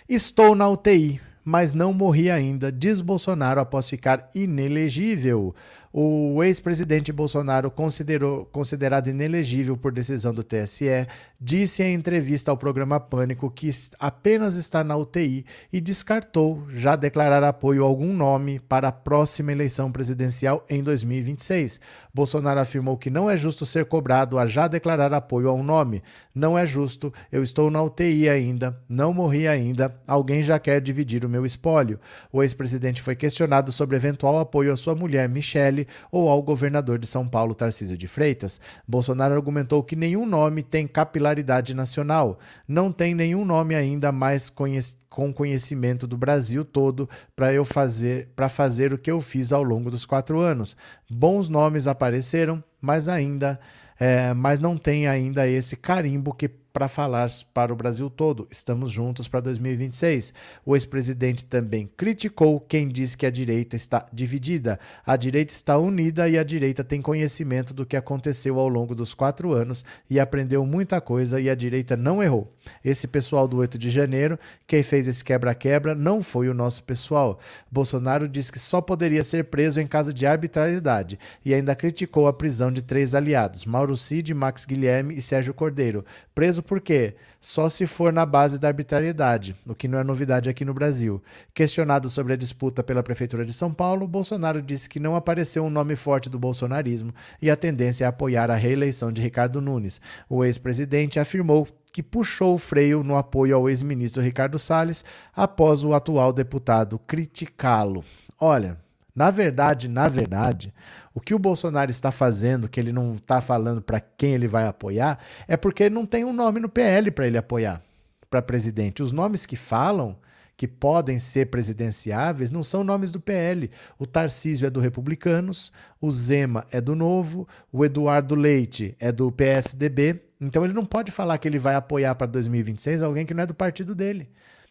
Estou na UTI, mas não morri ainda, diz Bolsonaro após ficar inelegível. O ex-presidente Bolsonaro, considerou, considerado inelegível por decisão do TSE, disse em entrevista ao programa Pânico que apenas está na UTI e descartou já declarar apoio a algum nome para a próxima eleição presidencial em 2026. Bolsonaro afirmou que não é justo ser cobrado a já declarar apoio a um nome. Não é justo, eu estou na UTI ainda, não morri ainda, alguém já quer dividir o meu espólio. O ex-presidente foi questionado sobre eventual apoio à sua mulher, Michele ou ao governador de São Paulo, Tarcísio de Freitas. Bolsonaro argumentou que nenhum nome tem capilaridade nacional, não tem nenhum nome ainda mais conhecido com conhecimento do Brasil todo para eu fazer para fazer o que eu fiz ao longo dos quatro anos. Bons nomes apareceram, mas ainda é, mas não tem ainda esse carimbo que para falar para o Brasil todo. Estamos juntos para 2026. O ex-presidente também criticou quem diz que a direita está dividida. A direita está unida e a direita tem conhecimento do que aconteceu ao longo dos quatro anos e aprendeu muita coisa e a direita não errou. Esse pessoal do 8 de janeiro, quem fez esse quebra-quebra, não foi o nosso pessoal. Bolsonaro disse que só poderia ser preso em caso de arbitrariedade e ainda criticou a prisão de três aliados, Mauro Cid, Max Guilherme e Sérgio Cordeiro, preso por quê? Só se for na base da arbitrariedade, o que não é novidade aqui no Brasil. Questionado sobre a disputa pela Prefeitura de São Paulo, Bolsonaro disse que não apareceu um nome forte do bolsonarismo e a tendência é apoiar a reeleição de Ricardo Nunes. O ex-presidente afirmou que puxou o freio no apoio ao ex-ministro Ricardo Salles após o atual deputado criticá-lo. Olha, na verdade, na verdade, o que o Bolsonaro está fazendo, que ele não está falando para quem ele vai apoiar, é porque ele não tem um nome no PL para ele apoiar para presidente. Os nomes que falam que podem ser presidenciáveis não são nomes do PL. O Tarcísio é do Republicanos, o Zema é do Novo, o Eduardo Leite é do PSDB. Então ele não pode falar que ele vai apoiar para 2026 alguém que não é do partido dele.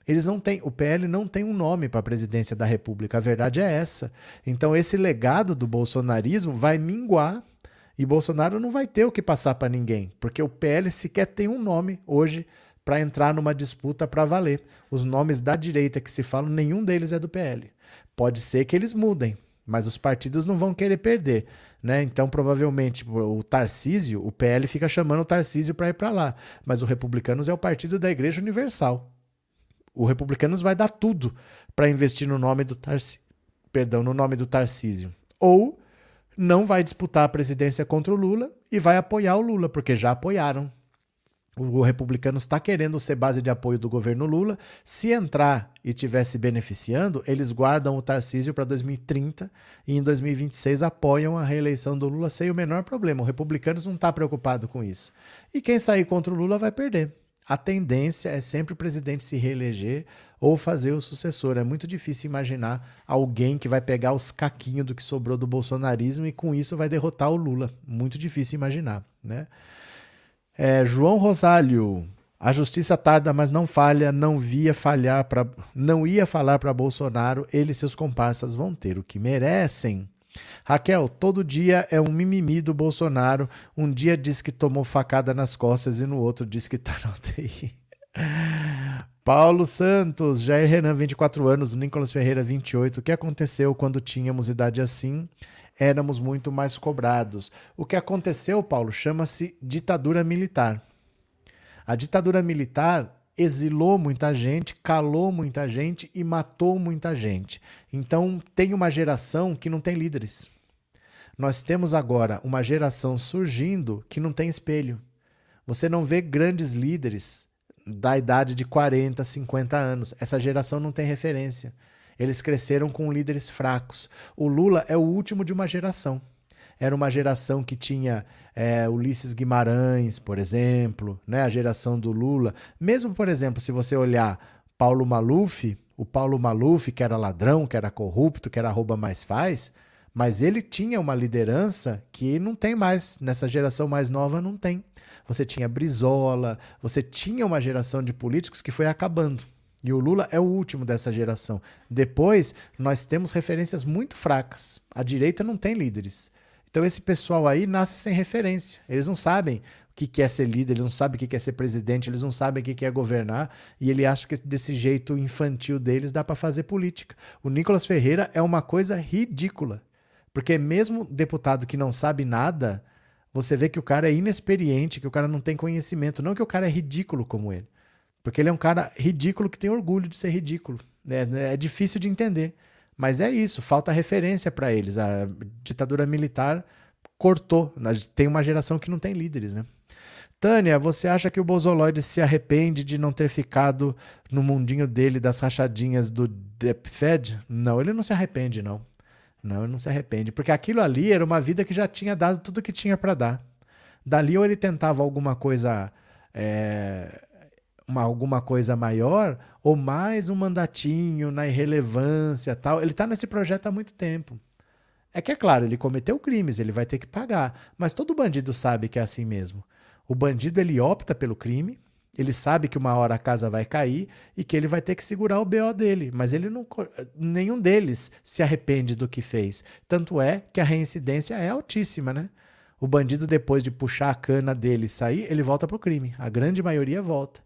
Eles não têm, o PL não tem um nome para a presidência da República. A verdade é essa. Então esse legado do bolsonarismo vai minguar e Bolsonaro não vai ter o que passar para ninguém, porque o PL sequer tem um nome hoje para entrar numa disputa para valer. Os nomes da direita que se falam, nenhum deles é do PL. Pode ser que eles mudem, mas os partidos não vão querer perder. Né? Então, provavelmente, o Tarcísio, o PL fica chamando o Tarcísio para ir para lá. Mas o Republicanos é o partido da Igreja Universal. O Republicanos vai dar tudo para investir no nome do Tarcísio. Perdão, no nome do Tarcísio. Ou não vai disputar a presidência contra o Lula e vai apoiar o Lula, porque já apoiaram o republicano está querendo ser base de apoio do governo Lula. Se entrar e estiver se beneficiando, eles guardam o Tarcísio para 2030 e em 2026 apoiam a reeleição do Lula sem o menor problema. O republicanos não está preocupado com isso. E quem sair contra o Lula vai perder. A tendência é sempre o presidente se reeleger ou fazer o sucessor. É muito difícil imaginar alguém que vai pegar os caquinhos do que sobrou do bolsonarismo e com isso vai derrotar o Lula. Muito difícil imaginar, né? É, João Rosário. A justiça tarda, mas não falha, não via falhar para, não ia falar para Bolsonaro, ele e seus comparsas vão ter o que merecem. Raquel, todo dia é um mimimi do Bolsonaro. Um dia diz que tomou facada nas costas e no outro diz que tá na UTI. Paulo Santos, Jair Renan, 24 anos, Nicolas Ferreira, 28. O que aconteceu quando tínhamos idade assim? éramos muito mais cobrados. O que aconteceu, Paulo, chama-se ditadura militar. A ditadura militar exilou muita gente, calou muita gente e matou muita gente. Então, tem uma geração que não tem líderes. Nós temos agora uma geração surgindo que não tem espelho. Você não vê grandes líderes da idade de 40, 50 anos. Essa geração não tem referência. Eles cresceram com líderes fracos. O Lula é o último de uma geração. Era uma geração que tinha é, Ulisses Guimarães, por exemplo, né? a geração do Lula. Mesmo, por exemplo, se você olhar Paulo Maluf, o Paulo Maluf, que era ladrão, que era corrupto, que era rouba mais faz, mas ele tinha uma liderança que não tem mais, nessa geração mais nova não tem. Você tinha Brizola, você tinha uma geração de políticos que foi acabando. E o Lula é o último dessa geração. Depois, nós temos referências muito fracas. A direita não tem líderes. Então, esse pessoal aí nasce sem referência. Eles não sabem o que é ser líder, eles não sabem o que é ser presidente, eles não sabem o que é governar. E ele acha que desse jeito infantil deles dá para fazer política. O Nicolas Ferreira é uma coisa ridícula. Porque, mesmo deputado que não sabe nada, você vê que o cara é inexperiente, que o cara não tem conhecimento. Não que o cara é ridículo como ele. Porque ele é um cara ridículo que tem orgulho de ser ridículo. É, é difícil de entender. Mas é isso, falta referência para eles. A ditadura militar cortou. Tem uma geração que não tem líderes, né? Tânia, você acha que o Bozoloide se arrepende de não ter ficado no mundinho dele das rachadinhas do DepFed? Não, ele não se arrepende, não. Não, ele não se arrepende. Porque aquilo ali era uma vida que já tinha dado tudo que tinha para dar. Dali ou ele tentava alguma coisa. É uma, alguma coisa maior ou mais um mandatinho na irrelevância tal. Ele está nesse projeto há muito tempo. É que é claro, ele cometeu crimes, ele vai ter que pagar, mas todo bandido sabe que é assim mesmo. O bandido ele opta pelo crime, ele sabe que uma hora a casa vai cair e que ele vai ter que segurar o BO dele, mas ele não nenhum deles se arrepende do que fez. Tanto é que a reincidência é altíssima, né? O bandido depois de puxar a cana dele e sair, ele volta pro crime. A grande maioria volta.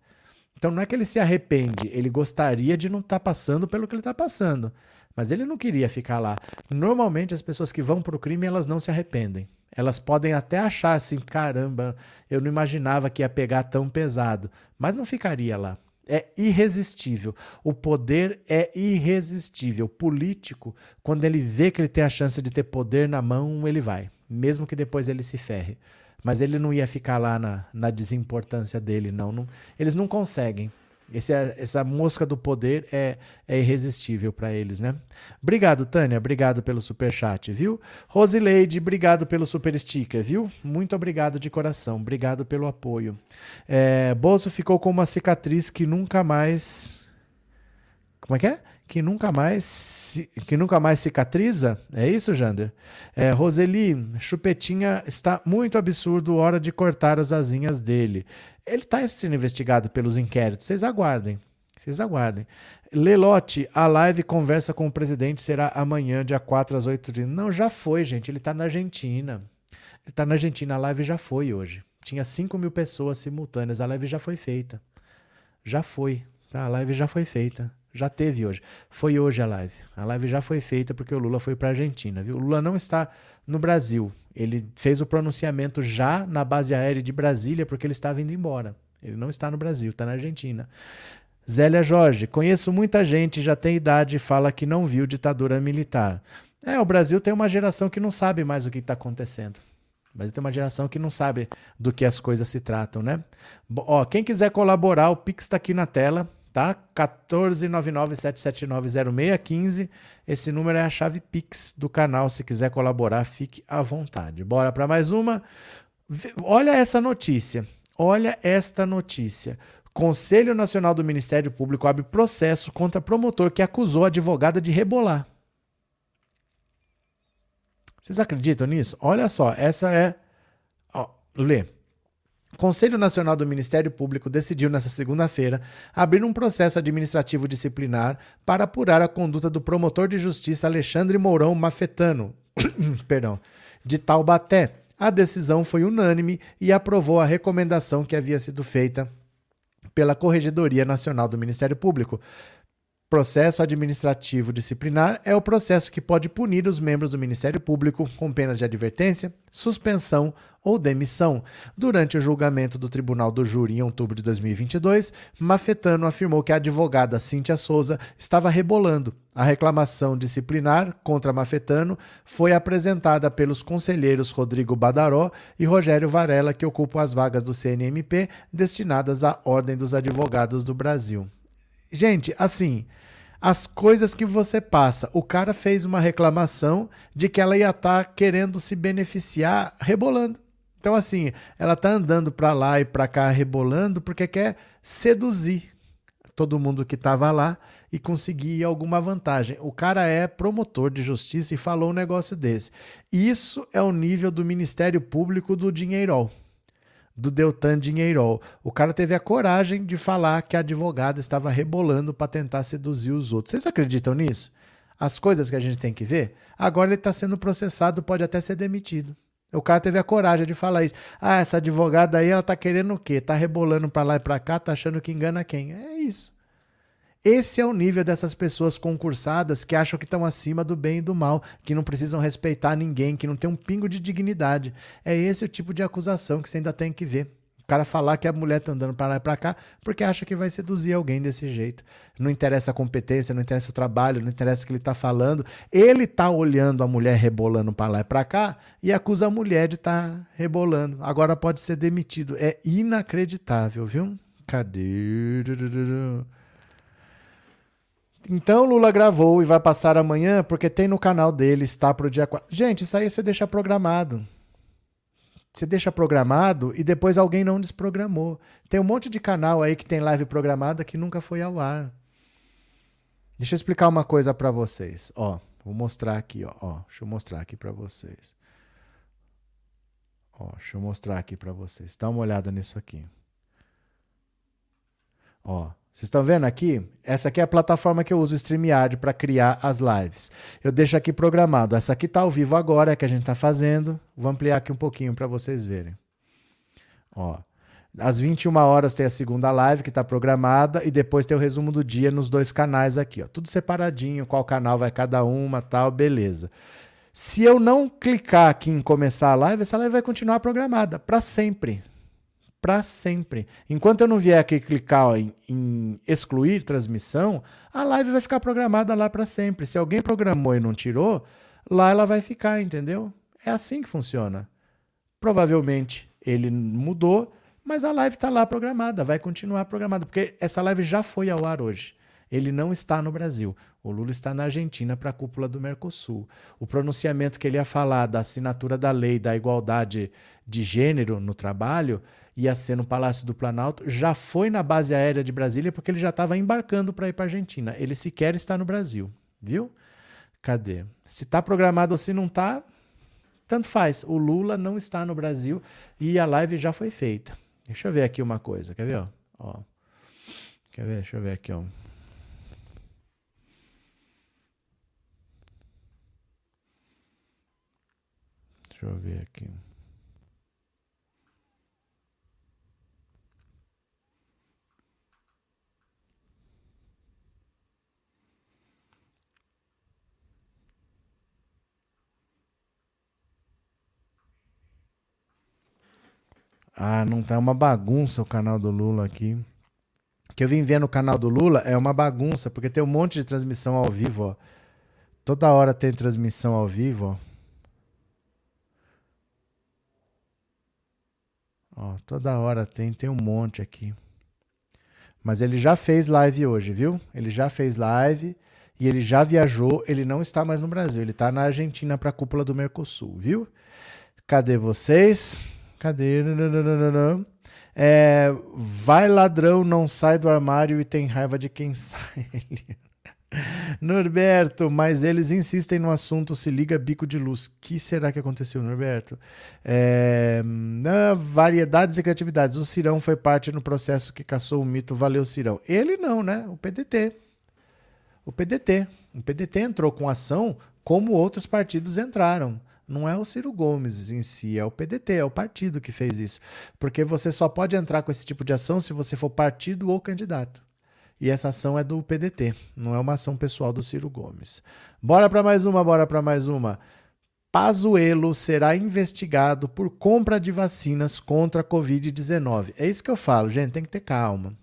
Então não é que ele se arrepende, ele gostaria de não estar tá passando pelo que ele está passando, mas ele não queria ficar lá. Normalmente as pessoas que vão para o crime elas não se arrependem. Elas podem até achar assim, caramba, eu não imaginava que ia pegar tão pesado, mas não ficaria lá. É irresistível. O poder é irresistível. O político, quando ele vê que ele tem a chance de ter poder na mão, ele vai, mesmo que depois ele se ferre. Mas ele não ia ficar lá na, na desimportância dele, não. não eles não conseguem. Esse, é, essa mosca do poder é, é irresistível para eles, né? Obrigado, Tânia. Obrigado pelo super chat, viu? Rosileide, obrigado pelo super sticker, viu? Muito obrigado de coração. Obrigado pelo apoio. É, Bozo ficou com uma cicatriz que nunca mais. Como é que é? Que nunca mais que nunca mais cicatriza? É isso, Jander? É, Roseli, Chupetinha está muito absurdo, hora de cortar as asinhas dele. Ele está sendo investigado pelos inquéritos, vocês aguardem. Vocês aguardem. Lelote, a live conversa com o presidente será amanhã, dia 4 às 8 h Não, já foi, gente. Ele está na Argentina. Ele está na Argentina, a live já foi hoje. Tinha 5 mil pessoas simultâneas, a live já foi feita. Já foi. Tá? A live já foi feita. Já teve hoje. Foi hoje a live. A live já foi feita porque o Lula foi para a Argentina, viu? O Lula não está no Brasil. Ele fez o pronunciamento já na base aérea de Brasília porque ele estava indo embora. Ele não está no Brasil, está na Argentina. Zélia Jorge, conheço muita gente, já tem idade e fala que não viu ditadura militar. É, o Brasil tem uma geração que não sabe mais o que está acontecendo. Brasil tem uma geração que não sabe do que as coisas se tratam, né? Ó, quem quiser colaborar, o Pix está aqui na tela, tá? 14997790615. Esse número é a chave Pix do canal. Se quiser colaborar, fique à vontade. Bora para mais uma. Olha essa notícia. Olha esta notícia. Conselho Nacional do Ministério Público abre processo contra promotor que acusou a advogada de rebolar. Vocês acreditam nisso? Olha só, essa é. Ó, lê. Conselho Nacional do Ministério Público decidiu nesta segunda-feira abrir um processo administrativo disciplinar para apurar a conduta do promotor de justiça Alexandre Mourão Mafetano, perdão, de Taubaté. A decisão foi unânime e aprovou a recomendação que havia sido feita pela Corregedoria Nacional do Ministério Público. Processo administrativo disciplinar é o processo que pode punir os membros do Ministério Público com penas de advertência, suspensão ou demissão. Durante o julgamento do Tribunal do Júri em outubro de 2022, Mafetano afirmou que a advogada Cíntia Souza estava rebolando. A reclamação disciplinar contra Mafetano foi apresentada pelos conselheiros Rodrigo Badaró e Rogério Varela, que ocupam as vagas do CNMP destinadas à Ordem dos Advogados do Brasil. Gente, assim, as coisas que você passa. O cara fez uma reclamação de que ela ia estar tá querendo se beneficiar rebolando. Então, assim, ela tá andando para lá e para cá rebolando porque quer seduzir todo mundo que estava lá e conseguir alguma vantagem. O cara é promotor de justiça e falou um negócio desse. Isso é o nível do Ministério Público do Dinheirol do Deltan Dinheirol. O cara teve a coragem de falar que a advogada estava rebolando para tentar seduzir os outros. Vocês acreditam nisso? As coisas que a gente tem que ver? Agora ele está sendo processado, pode até ser demitido. O cara teve a coragem de falar isso. Ah, essa advogada aí, ela tá querendo o quê? Tá rebolando para lá e para cá, tá achando que engana quem? É isso. Esse é o nível dessas pessoas concursadas que acham que estão acima do bem e do mal, que não precisam respeitar ninguém, que não tem um pingo de dignidade. É esse o tipo de acusação que você ainda tem que ver. O cara falar que a mulher tá andando para lá e para cá porque acha que vai seduzir alguém desse jeito. Não interessa a competência, não interessa o trabalho, não interessa o que ele tá falando. Ele tá olhando a mulher rebolando para lá e para cá e acusa a mulher de estar tá rebolando. Agora pode ser demitido. É inacreditável, viu? Cadê? Então Lula gravou e vai passar amanhã porque tem no canal dele, está pro dia 4. Gente, isso aí você deixa programado. Você deixa programado e depois alguém não desprogramou. Tem um monte de canal aí que tem live programada que nunca foi ao ar. Deixa eu explicar uma coisa para vocês. Ó, vou mostrar aqui, ó, ó. Deixa eu mostrar aqui para vocês. Ó, deixa eu mostrar aqui para vocês. Dá uma olhada nisso aqui. Ó, vocês estão vendo aqui? Essa aqui é a plataforma que eu uso o StreamYard para criar as lives. Eu deixo aqui programado. Essa aqui está ao vivo agora, é que a gente está fazendo. Vou ampliar aqui um pouquinho para vocês verem. Ó, às 21 horas tem a segunda live que está programada e depois tem o resumo do dia nos dois canais aqui. Ó. Tudo separadinho, qual canal vai cada uma, tal, beleza. Se eu não clicar aqui em começar a live, essa live vai continuar programada para sempre para sempre. Enquanto eu não vier aqui clicar em, em, excluir transmissão, a live vai ficar programada lá para sempre. Se alguém programou e não tirou, lá ela vai ficar, entendeu? É assim que funciona. Provavelmente ele mudou, mas a live está lá programada, vai continuar programada, porque essa live já foi ao ar hoje. Ele não está no Brasil. O Lula está na Argentina para a cúpula do Mercosul. O pronunciamento que ele ia falar da assinatura da lei da igualdade de gênero no trabalho ia ser no Palácio do Planalto, já foi na base aérea de Brasília porque ele já estava embarcando para ir para Argentina. Ele sequer está no Brasil, viu? Cadê? Se está programado ou se não está, tanto faz. O Lula não está no Brasil e a live já foi feita. Deixa eu ver aqui uma coisa, quer ver? Ó. Quer ver? Deixa eu ver aqui, ó. Deixa eu ver aqui. Ah, não tá uma bagunça o canal do Lula aqui. Que eu vim ver no canal do Lula é uma bagunça, porque tem um monte de transmissão ao vivo, ó. Toda hora tem transmissão ao vivo, ó. Ó, toda hora tem, tem um monte aqui. Mas ele já fez live hoje, viu? Ele já fez live e ele já viajou. Ele não está mais no Brasil, ele está na Argentina para a cúpula do Mercosul, viu? Cadê vocês? Cadê? É, vai ladrão, não sai do armário e tem raiva de quem sai. Norberto, mas eles insistem no assunto, se liga bico de luz. que será que aconteceu, Norberto? É, variedades e criatividades. O Cirão foi parte no processo que caçou o mito Valeu Cirão. Ele não, né? O PDT. O PDT. O PDT entrou com ação como outros partidos entraram. Não é o Ciro Gomes em si, é o PDT, é o partido que fez isso. Porque você só pode entrar com esse tipo de ação se você for partido ou candidato. E essa ação é do PDT, não é uma ação pessoal do Ciro Gomes. Bora para mais uma, bora para mais uma. Pazuello será investigado por compra de vacinas contra a Covid-19. É isso que eu falo, gente, tem que ter calma.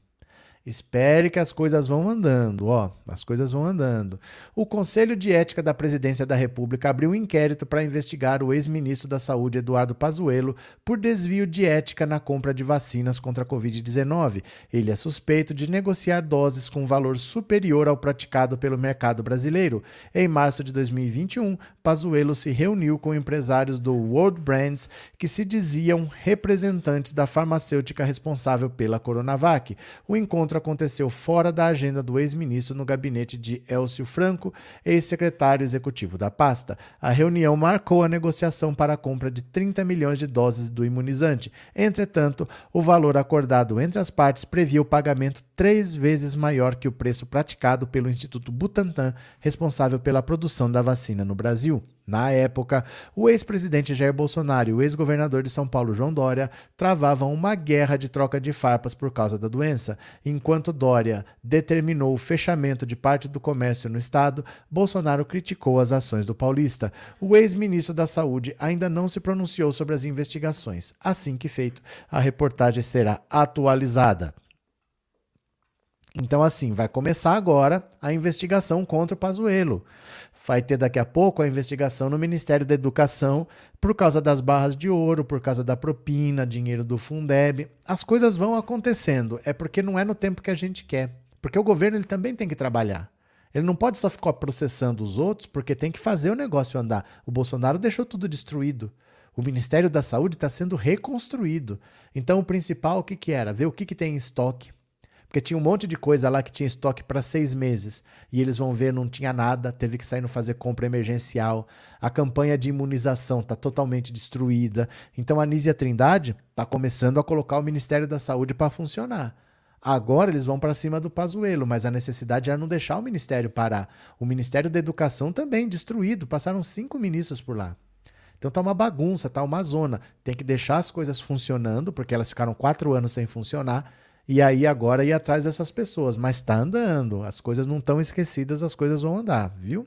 Espere que as coisas vão andando, ó, as coisas vão andando. O Conselho de Ética da Presidência da República abriu um inquérito para investigar o ex-ministro da Saúde Eduardo Pazuello por desvio de ética na compra de vacinas contra a Covid-19. Ele é suspeito de negociar doses com valor superior ao praticado pelo mercado brasileiro. Em março de 2021, Pazuello se reuniu com empresários do World Brands que se diziam representantes da farmacêutica responsável pela Coronavac. O encontro encontro aconteceu fora da agenda do ex-ministro no gabinete de Elcio Franco, ex-secretário executivo da pasta. A reunião marcou a negociação para a compra de 30 milhões de doses do imunizante. Entretanto, o valor acordado entre as partes previa o pagamento três vezes maior que o preço praticado pelo Instituto Butantan, responsável pela produção da vacina no Brasil. Na época, o ex-presidente Jair Bolsonaro e o ex-governador de São Paulo, João Dória, travavam uma guerra de troca de farpas por causa da doença. Enquanto Dória determinou o fechamento de parte do comércio no estado, Bolsonaro criticou as ações do paulista. O ex-ministro da Saúde ainda não se pronunciou sobre as investigações. Assim que feito, a reportagem será atualizada. Então, assim, vai começar agora a investigação contra o Pazuello. Vai ter daqui a pouco a investigação no Ministério da Educação por causa das barras de ouro, por causa da propina, dinheiro do Fundeb. As coisas vão acontecendo. É porque não é no tempo que a gente quer. Porque o governo ele também tem que trabalhar. Ele não pode só ficar processando os outros, porque tem que fazer o negócio andar. O Bolsonaro deixou tudo destruído. O Ministério da Saúde está sendo reconstruído. Então, o principal, o que, que era? Ver o que, que tem em estoque, porque tinha um monte de coisa lá que tinha estoque para seis meses. E eles vão ver, não tinha nada, teve que sair no fazer compra emergencial. A campanha de imunização está totalmente destruída. Então a Nízia Trindade está começando a colocar o Ministério da Saúde para funcionar. Agora eles vão para cima do Pazuello, mas a necessidade era não deixar o ministério parar. O Ministério da Educação também destruído, passaram cinco ministros por lá. Então tá uma bagunça, tá uma zona. Tem que deixar as coisas funcionando, porque elas ficaram quatro anos sem funcionar e aí agora ir atrás dessas pessoas. Mas está andando, as coisas não estão esquecidas, as coisas vão andar, viu?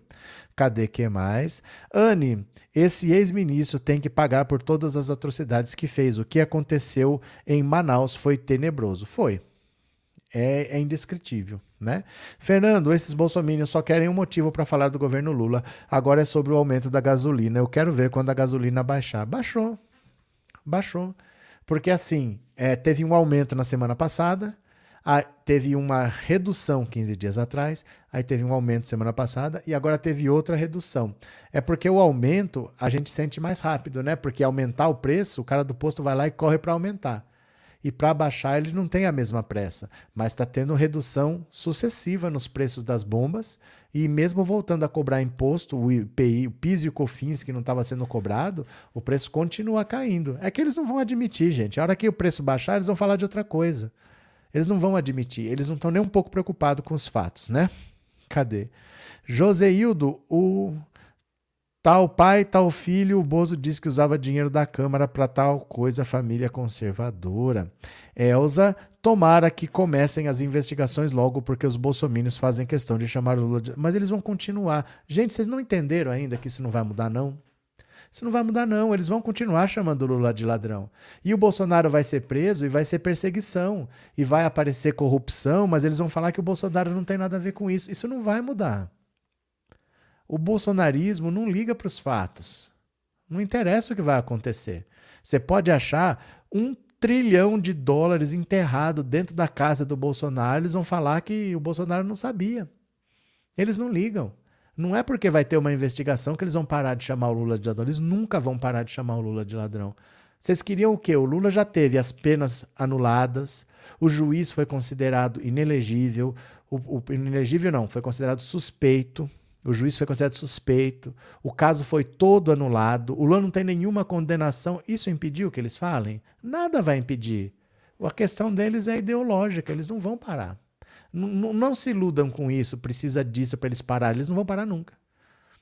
Cadê que mais? Anne, esse ex-ministro tem que pagar por todas as atrocidades que fez. O que aconteceu em Manaus foi tenebroso. Foi. É, é indescritível, né? Fernando, esses bolsominions só querem um motivo para falar do governo Lula. Agora é sobre o aumento da gasolina. Eu quero ver quando a gasolina baixar. Baixou. Baixou. Porque assim, é, teve um aumento na semana passada, teve uma redução 15 dias atrás, aí teve um aumento semana passada e agora teve outra redução. É porque o aumento a gente sente mais rápido, né? Porque aumentar o preço, o cara do posto vai lá e corre para aumentar. E para baixar ele não tem a mesma pressa, mas está tendo redução sucessiva nos preços das bombas e mesmo voltando a cobrar imposto, o IPI, o PIS e o COFINS que não estava sendo cobrado, o preço continua caindo. É que eles não vão admitir, gente. A hora que o preço baixar, eles vão falar de outra coisa. Eles não vão admitir. Eles não estão nem um pouco preocupados com os fatos, né? Cadê? Joseildo, o tal pai, tal filho, o Bozo disse que usava dinheiro da Câmara para tal coisa, família conservadora. Elza Tomara que comecem as investigações logo, porque os bolsomínios fazem questão de chamar o Lula de... Mas eles vão continuar. Gente, vocês não entenderam ainda que isso não vai mudar, não? Isso não vai mudar, não. Eles vão continuar chamando o Lula de ladrão. E o Bolsonaro vai ser preso e vai ser perseguição. E vai aparecer corrupção, mas eles vão falar que o Bolsonaro não tem nada a ver com isso. Isso não vai mudar. O bolsonarismo não liga para os fatos. Não interessa o que vai acontecer. Você pode achar um trilhão de dólares enterrado dentro da casa do Bolsonaro. Eles vão falar que o Bolsonaro não sabia. Eles não ligam. Não é porque vai ter uma investigação que eles vão parar de chamar o Lula de ladrão. Eles nunca vão parar de chamar o Lula de ladrão. Vocês queriam o quê? O Lula já teve as penas anuladas, o juiz foi considerado inelegível, o, o inelegível não, foi considerado suspeito, o juiz foi considerado suspeito, o caso foi todo anulado, o Lula não tem nenhuma condenação. Isso impediu que eles falem? Nada vai impedir. A questão deles é ideológica, eles não vão parar. Não, não se iludam com isso, precisa disso para eles pararem. Eles não vão parar nunca.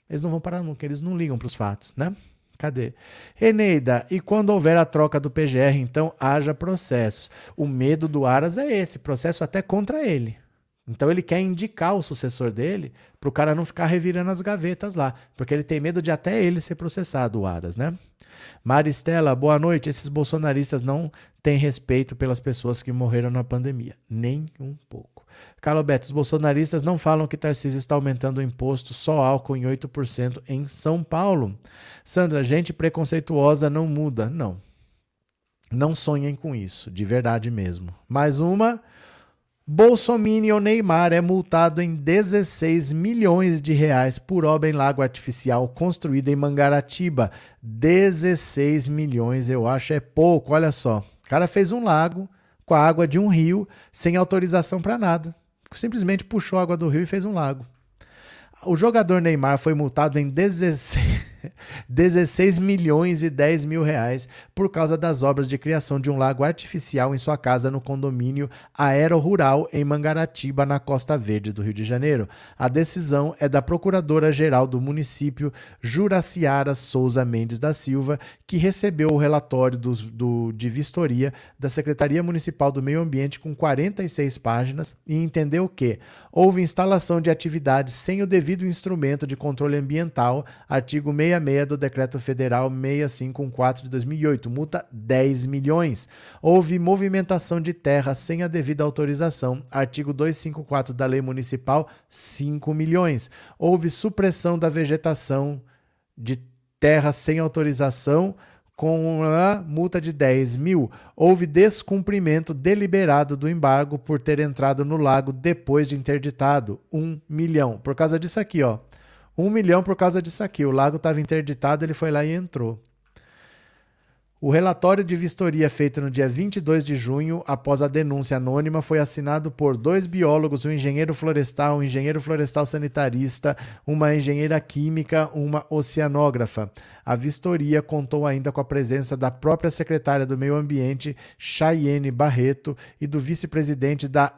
Eles não vão parar nunca, eles não ligam para os fatos, né? Cadê? Eneida, e quando houver a troca do PGR, então haja processos. O medo do Aras é esse, processo até contra ele. Então ele quer indicar o sucessor dele para o cara não ficar revirando as gavetas lá, porque ele tem medo de até ele ser processado, o Aras, né? Maristela, boa noite. Esses bolsonaristas não têm respeito pelas pessoas que morreram na pandemia, nem um pouco. Carlos Beto, os bolsonaristas não falam que Tarcísio está aumentando o imposto só álcool em 8% em São Paulo. Sandra, gente preconceituosa não muda. Não. Não sonhem com isso, de verdade mesmo. Mais uma. Bolsominion Neymar é multado em 16 milhões de reais por obra em lago artificial construída em Mangaratiba. 16 milhões, eu acho é pouco, olha só. O cara fez um lago com a água de um rio, sem autorização para nada. Simplesmente puxou a água do rio e fez um lago. O jogador Neymar foi multado em 16. 16 milhões e 10 mil reais por causa das obras de criação de um lago artificial em sua casa no condomínio Aero Rural em Mangaratiba, na Costa Verde do Rio de Janeiro. A decisão é da Procuradora-Geral do município, Juraciara Souza Mendes da Silva, que recebeu o relatório do, do, de vistoria da Secretaria Municipal do Meio Ambiente com 46 páginas e entendeu que houve instalação de atividades sem o devido instrumento de controle ambiental, artigo 6 66 do Decreto Federal 654 de 2008, multa 10 milhões. Houve movimentação de terra sem a devida autorização, artigo 254 da Lei Municipal, 5 milhões. Houve supressão da vegetação de terra sem autorização, com uma multa de 10 mil. Houve descumprimento deliberado do embargo por ter entrado no lago depois de interditado, 1 milhão. Por causa disso aqui, ó. Um milhão por causa disso aqui. O lago estava interditado, ele foi lá e entrou. O relatório de vistoria feito no dia 22 de junho, após a denúncia anônima, foi assinado por dois biólogos, um engenheiro florestal, um engenheiro florestal sanitarista, uma engenheira química, uma oceanógrafa. A vistoria contou ainda com a presença da própria secretária do Meio Ambiente, Chayenne Barreto, e do vice-presidente da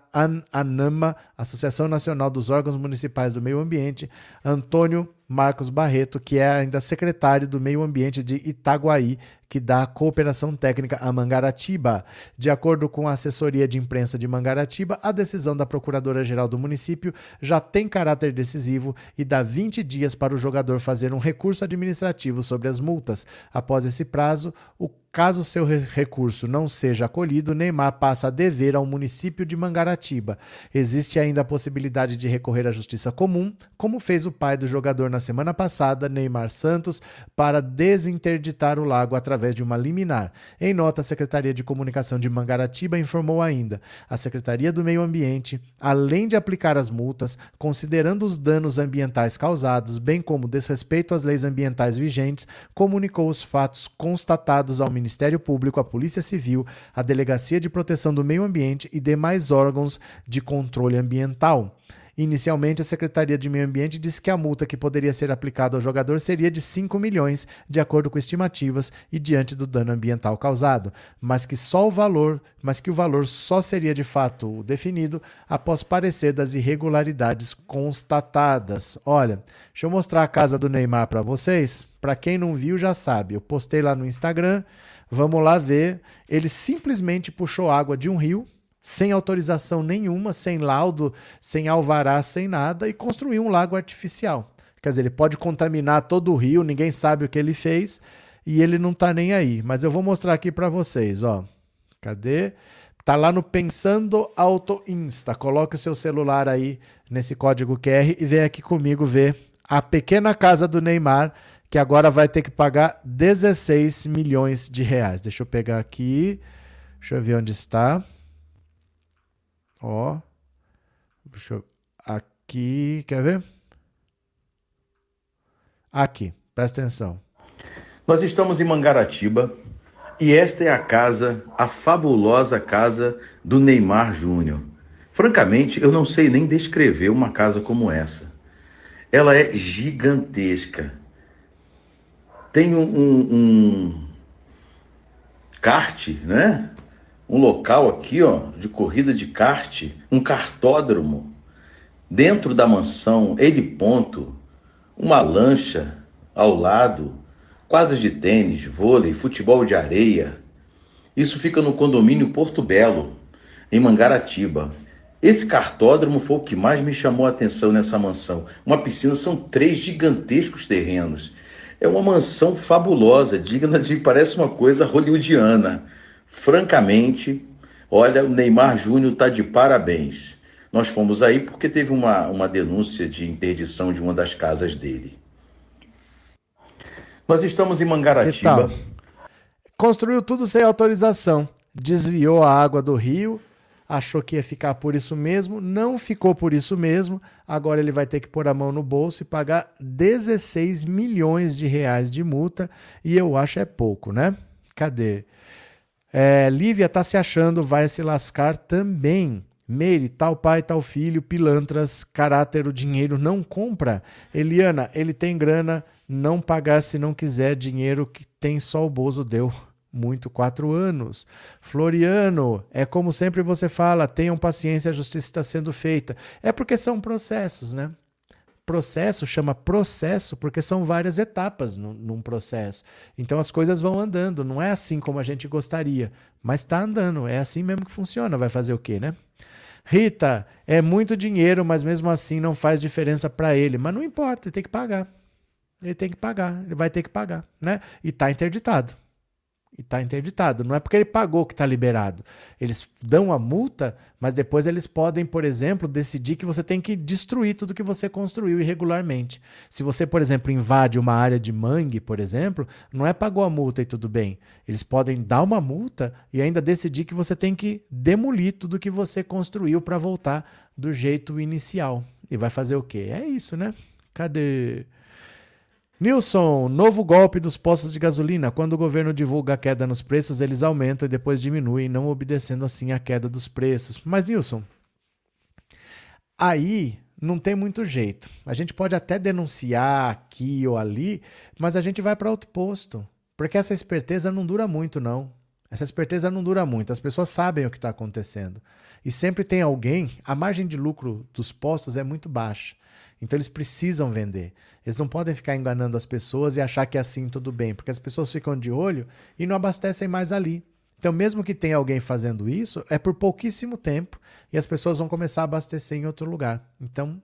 ANAMA, Associação Nacional dos Órgãos Municipais do Meio Ambiente, Antônio Marcos Barreto, que é ainda secretário do Meio Ambiente de Itaguaí, que dá cooperação técnica a Mangaratiba. De acordo com a assessoria de imprensa de Mangaratiba, a decisão da Procuradora-Geral do município já tem caráter decisivo e dá 20 dias para o jogador fazer um recurso administrativo sobre as multas. Após esse prazo, o Caso seu recurso não seja acolhido, Neymar passa a dever ao município de Mangaratiba. Existe ainda a possibilidade de recorrer à justiça comum, como fez o pai do jogador na semana passada, Neymar Santos, para desinterditar o lago através de uma liminar. Em nota, a Secretaria de Comunicação de Mangaratiba informou ainda: a Secretaria do Meio Ambiente, além de aplicar as multas, considerando os danos ambientais causados, bem como desrespeito às leis ambientais vigentes, comunicou os fatos constatados ao Ministério Ministério Público, a Polícia Civil, a Delegacia de Proteção do Meio Ambiente e demais órgãos de controle ambiental. Inicialmente, a Secretaria de Meio Ambiente disse que a multa que poderia ser aplicada ao jogador seria de 5 milhões, de acordo com estimativas e diante do dano ambiental causado, mas que só o valor, mas que o valor só seria de fato definido após parecer das irregularidades constatadas. Olha, deixa eu mostrar a casa do Neymar para vocês. Para quem não viu já sabe, eu postei lá no Instagram. Vamos lá ver. Ele simplesmente puxou água de um rio, sem autorização nenhuma, sem laudo, sem alvará, sem nada, e construiu um lago artificial. Quer dizer, ele pode contaminar todo o rio, ninguém sabe o que ele fez e ele não tá nem aí. Mas eu vou mostrar aqui para vocês, ó. Cadê? Tá lá no Pensando Auto Insta. Coloque o seu celular aí nesse código QR e vem aqui comigo ver a pequena casa do Neymar, que agora vai ter que pagar 16 milhões de reais. Deixa eu pegar aqui. Deixa eu ver onde está. Ó. Deixa eu... Aqui, quer ver? Aqui, presta atenção. Nós estamos em Mangaratiba e esta é a casa, a fabulosa casa do Neymar Júnior. Francamente, eu não sei nem descrever uma casa como essa. Ela é gigantesca. Tem um, um, um kart, né? Um local aqui, ó, de corrida de kart, um cartódromo. Dentro da mansão, ele ponto, uma lancha ao lado, quadras de tênis, vôlei, futebol de areia. Isso fica no condomínio Porto Belo, em Mangaratiba. Esse cartódromo foi o que mais me chamou a atenção nessa mansão. Uma piscina são três gigantescos terrenos. É uma mansão fabulosa, digna de parece uma coisa hollywoodiana. Francamente, olha, o Neymar Júnior está de parabéns. Nós fomos aí porque teve uma, uma denúncia de interdição de uma das casas dele. Nós estamos em Mangaratiba. Construiu tudo sem autorização. Desviou a água do rio, achou que ia ficar por isso mesmo, não ficou por isso mesmo. Agora ele vai ter que pôr a mão no bolso e pagar 16 milhões de reais de multa. E eu acho é pouco, né? Cadê? É, Lívia tá se achando, vai se lascar também. Meire, tal pai, tal filho, pilantras, caráter, o dinheiro não compra. Eliana, ele tem grana, não pagar se não quiser, dinheiro que tem só o Bozo deu. Muito quatro anos. Floriano, é como sempre você fala, tenham paciência, a justiça está sendo feita. É porque são processos, né? Processo chama processo porque são várias etapas no, num processo. Então as coisas vão andando, não é assim como a gente gostaria, mas está andando, é assim mesmo que funciona. Vai fazer o quê, né? Rita, é muito dinheiro, mas mesmo assim não faz diferença para ele. Mas não importa, ele tem que pagar. Ele tem que pagar, ele vai ter que pagar, né? E está interditado. E está interditado. Não é porque ele pagou que está liberado. Eles dão a multa, mas depois eles podem, por exemplo, decidir que você tem que destruir tudo que você construiu irregularmente. Se você, por exemplo, invade uma área de mangue, por exemplo, não é pagou a multa e tudo bem. Eles podem dar uma multa e ainda decidir que você tem que demolir tudo que você construiu para voltar do jeito inicial. E vai fazer o quê? É isso, né? Cadê? Nilson, novo golpe dos postos de gasolina. Quando o governo divulga a queda nos preços, eles aumentam e depois diminuem, não obedecendo assim a queda dos preços. Mas, Nilson, aí não tem muito jeito. A gente pode até denunciar aqui ou ali, mas a gente vai para outro posto. Porque essa esperteza não dura muito, não. Essa esperteza não dura muito. As pessoas sabem o que está acontecendo. E sempre tem alguém, a margem de lucro dos postos é muito baixa. Então eles precisam vender. Eles não podem ficar enganando as pessoas e achar que é assim tudo bem, porque as pessoas ficam de olho e não abastecem mais ali. Então, mesmo que tenha alguém fazendo isso, é por pouquíssimo tempo e as pessoas vão começar a abastecer em outro lugar. Então,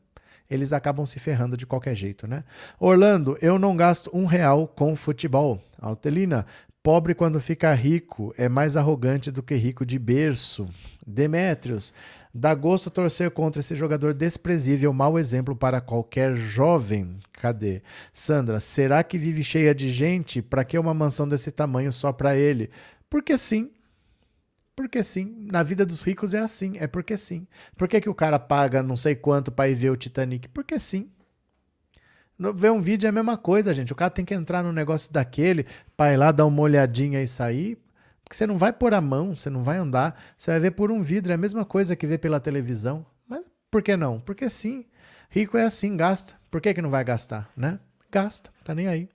eles acabam se ferrando de qualquer jeito, né? Orlando, eu não gasto um real com futebol. Altelina, pobre quando fica rico é mais arrogante do que rico de berço. Demétrios, Dá gosto torcer contra esse jogador desprezível, mau exemplo para qualquer jovem. Cadê? Sandra, será que vive cheia de gente? Para que uma mansão desse tamanho só para ele? Porque sim. Porque sim. Na vida dos ricos é assim. É porque sim. Por que, que o cara paga não sei quanto para ir ver o Titanic? Porque sim. Ver um vídeo é a mesma coisa, gente. O cara tem que entrar no negócio daquele para ir lá dar uma olhadinha e sair. Porque você não vai pôr a mão, você não vai andar, você vai ver por um vidro, é a mesma coisa que ver pela televisão. Mas por que não? Porque sim. Rico é assim, gasta. Por que, que não vai gastar, né? Gasta, tá nem aí.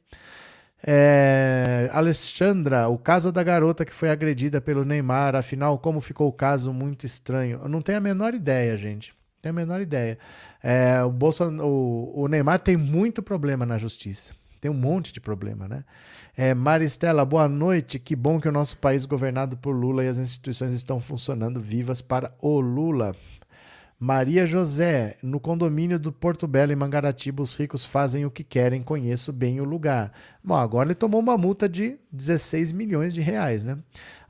É, Alexandra, o caso da garota que foi agredida pelo Neymar, afinal, como ficou o caso muito estranho? Eu não tenho a menor ideia, gente. Tenho a menor ideia. É, o, Bolson, o, o Neymar tem muito problema na justiça. Tem um monte de problema, né? É, Maristela, boa noite. Que bom que o nosso país governado por Lula e as instituições estão funcionando vivas para o Lula. Maria José, no condomínio do Porto Belo, em Mangaratiba, os ricos fazem o que querem, conheço bem o lugar. Bom, agora ele tomou uma multa de 16 milhões de reais, né?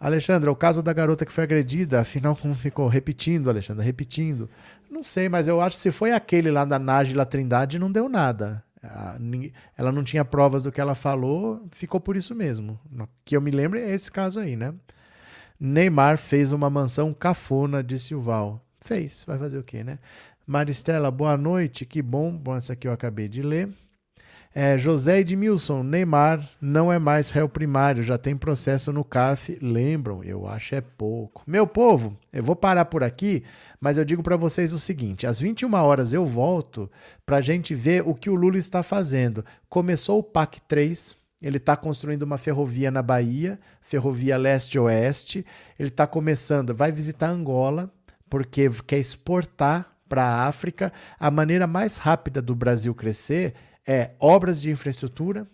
Alexandra, o caso da garota que foi agredida, afinal, como ficou repetindo, Alexandra, repetindo. Não sei, mas eu acho que se foi aquele lá da Nájila Trindade, não deu nada. Ela não tinha provas do que ela falou, ficou por isso mesmo. Que eu me lembro é esse caso aí, né? Neymar fez uma mansão cafona, disse o Val. Fez, vai fazer o quê, né? Maristela, boa noite, que bom. Bom, essa aqui eu acabei de ler. É, José Edmilson, Neymar não é mais réu primário, já tem processo no CARF. Lembram? Eu acho é pouco. Meu povo, eu vou parar por aqui, mas eu digo para vocês o seguinte: às 21 horas eu volto para a gente ver o que o Lula está fazendo. Começou o PAC 3, ele está construindo uma ferrovia na Bahia, ferrovia leste-oeste. Ele está começando, vai visitar Angola, porque quer exportar para a África. A maneira mais rápida do Brasil crescer é obras de infraestrutura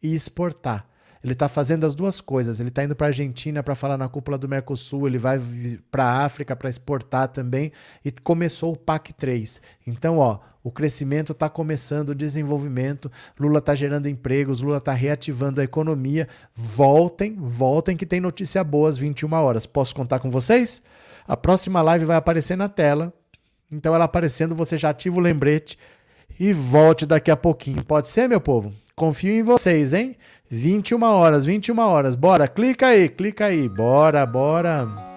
e exportar. Ele está fazendo as duas coisas. Ele está indo para a Argentina para falar na cúpula do Mercosul, ele vai para a África para exportar também e começou o PAC 3. Então, ó, o crescimento está começando, o desenvolvimento, Lula está gerando empregos, Lula está reativando a economia. Voltem, voltem que tem notícia boa às 21 horas. Posso contar com vocês? A próxima live vai aparecer na tela. Então, ela aparecendo, você já ativa o lembrete e volte daqui a pouquinho. Pode ser, meu povo? Confio em vocês, hein? 21 horas, 21 horas. Bora, clica aí, clica aí. Bora, bora.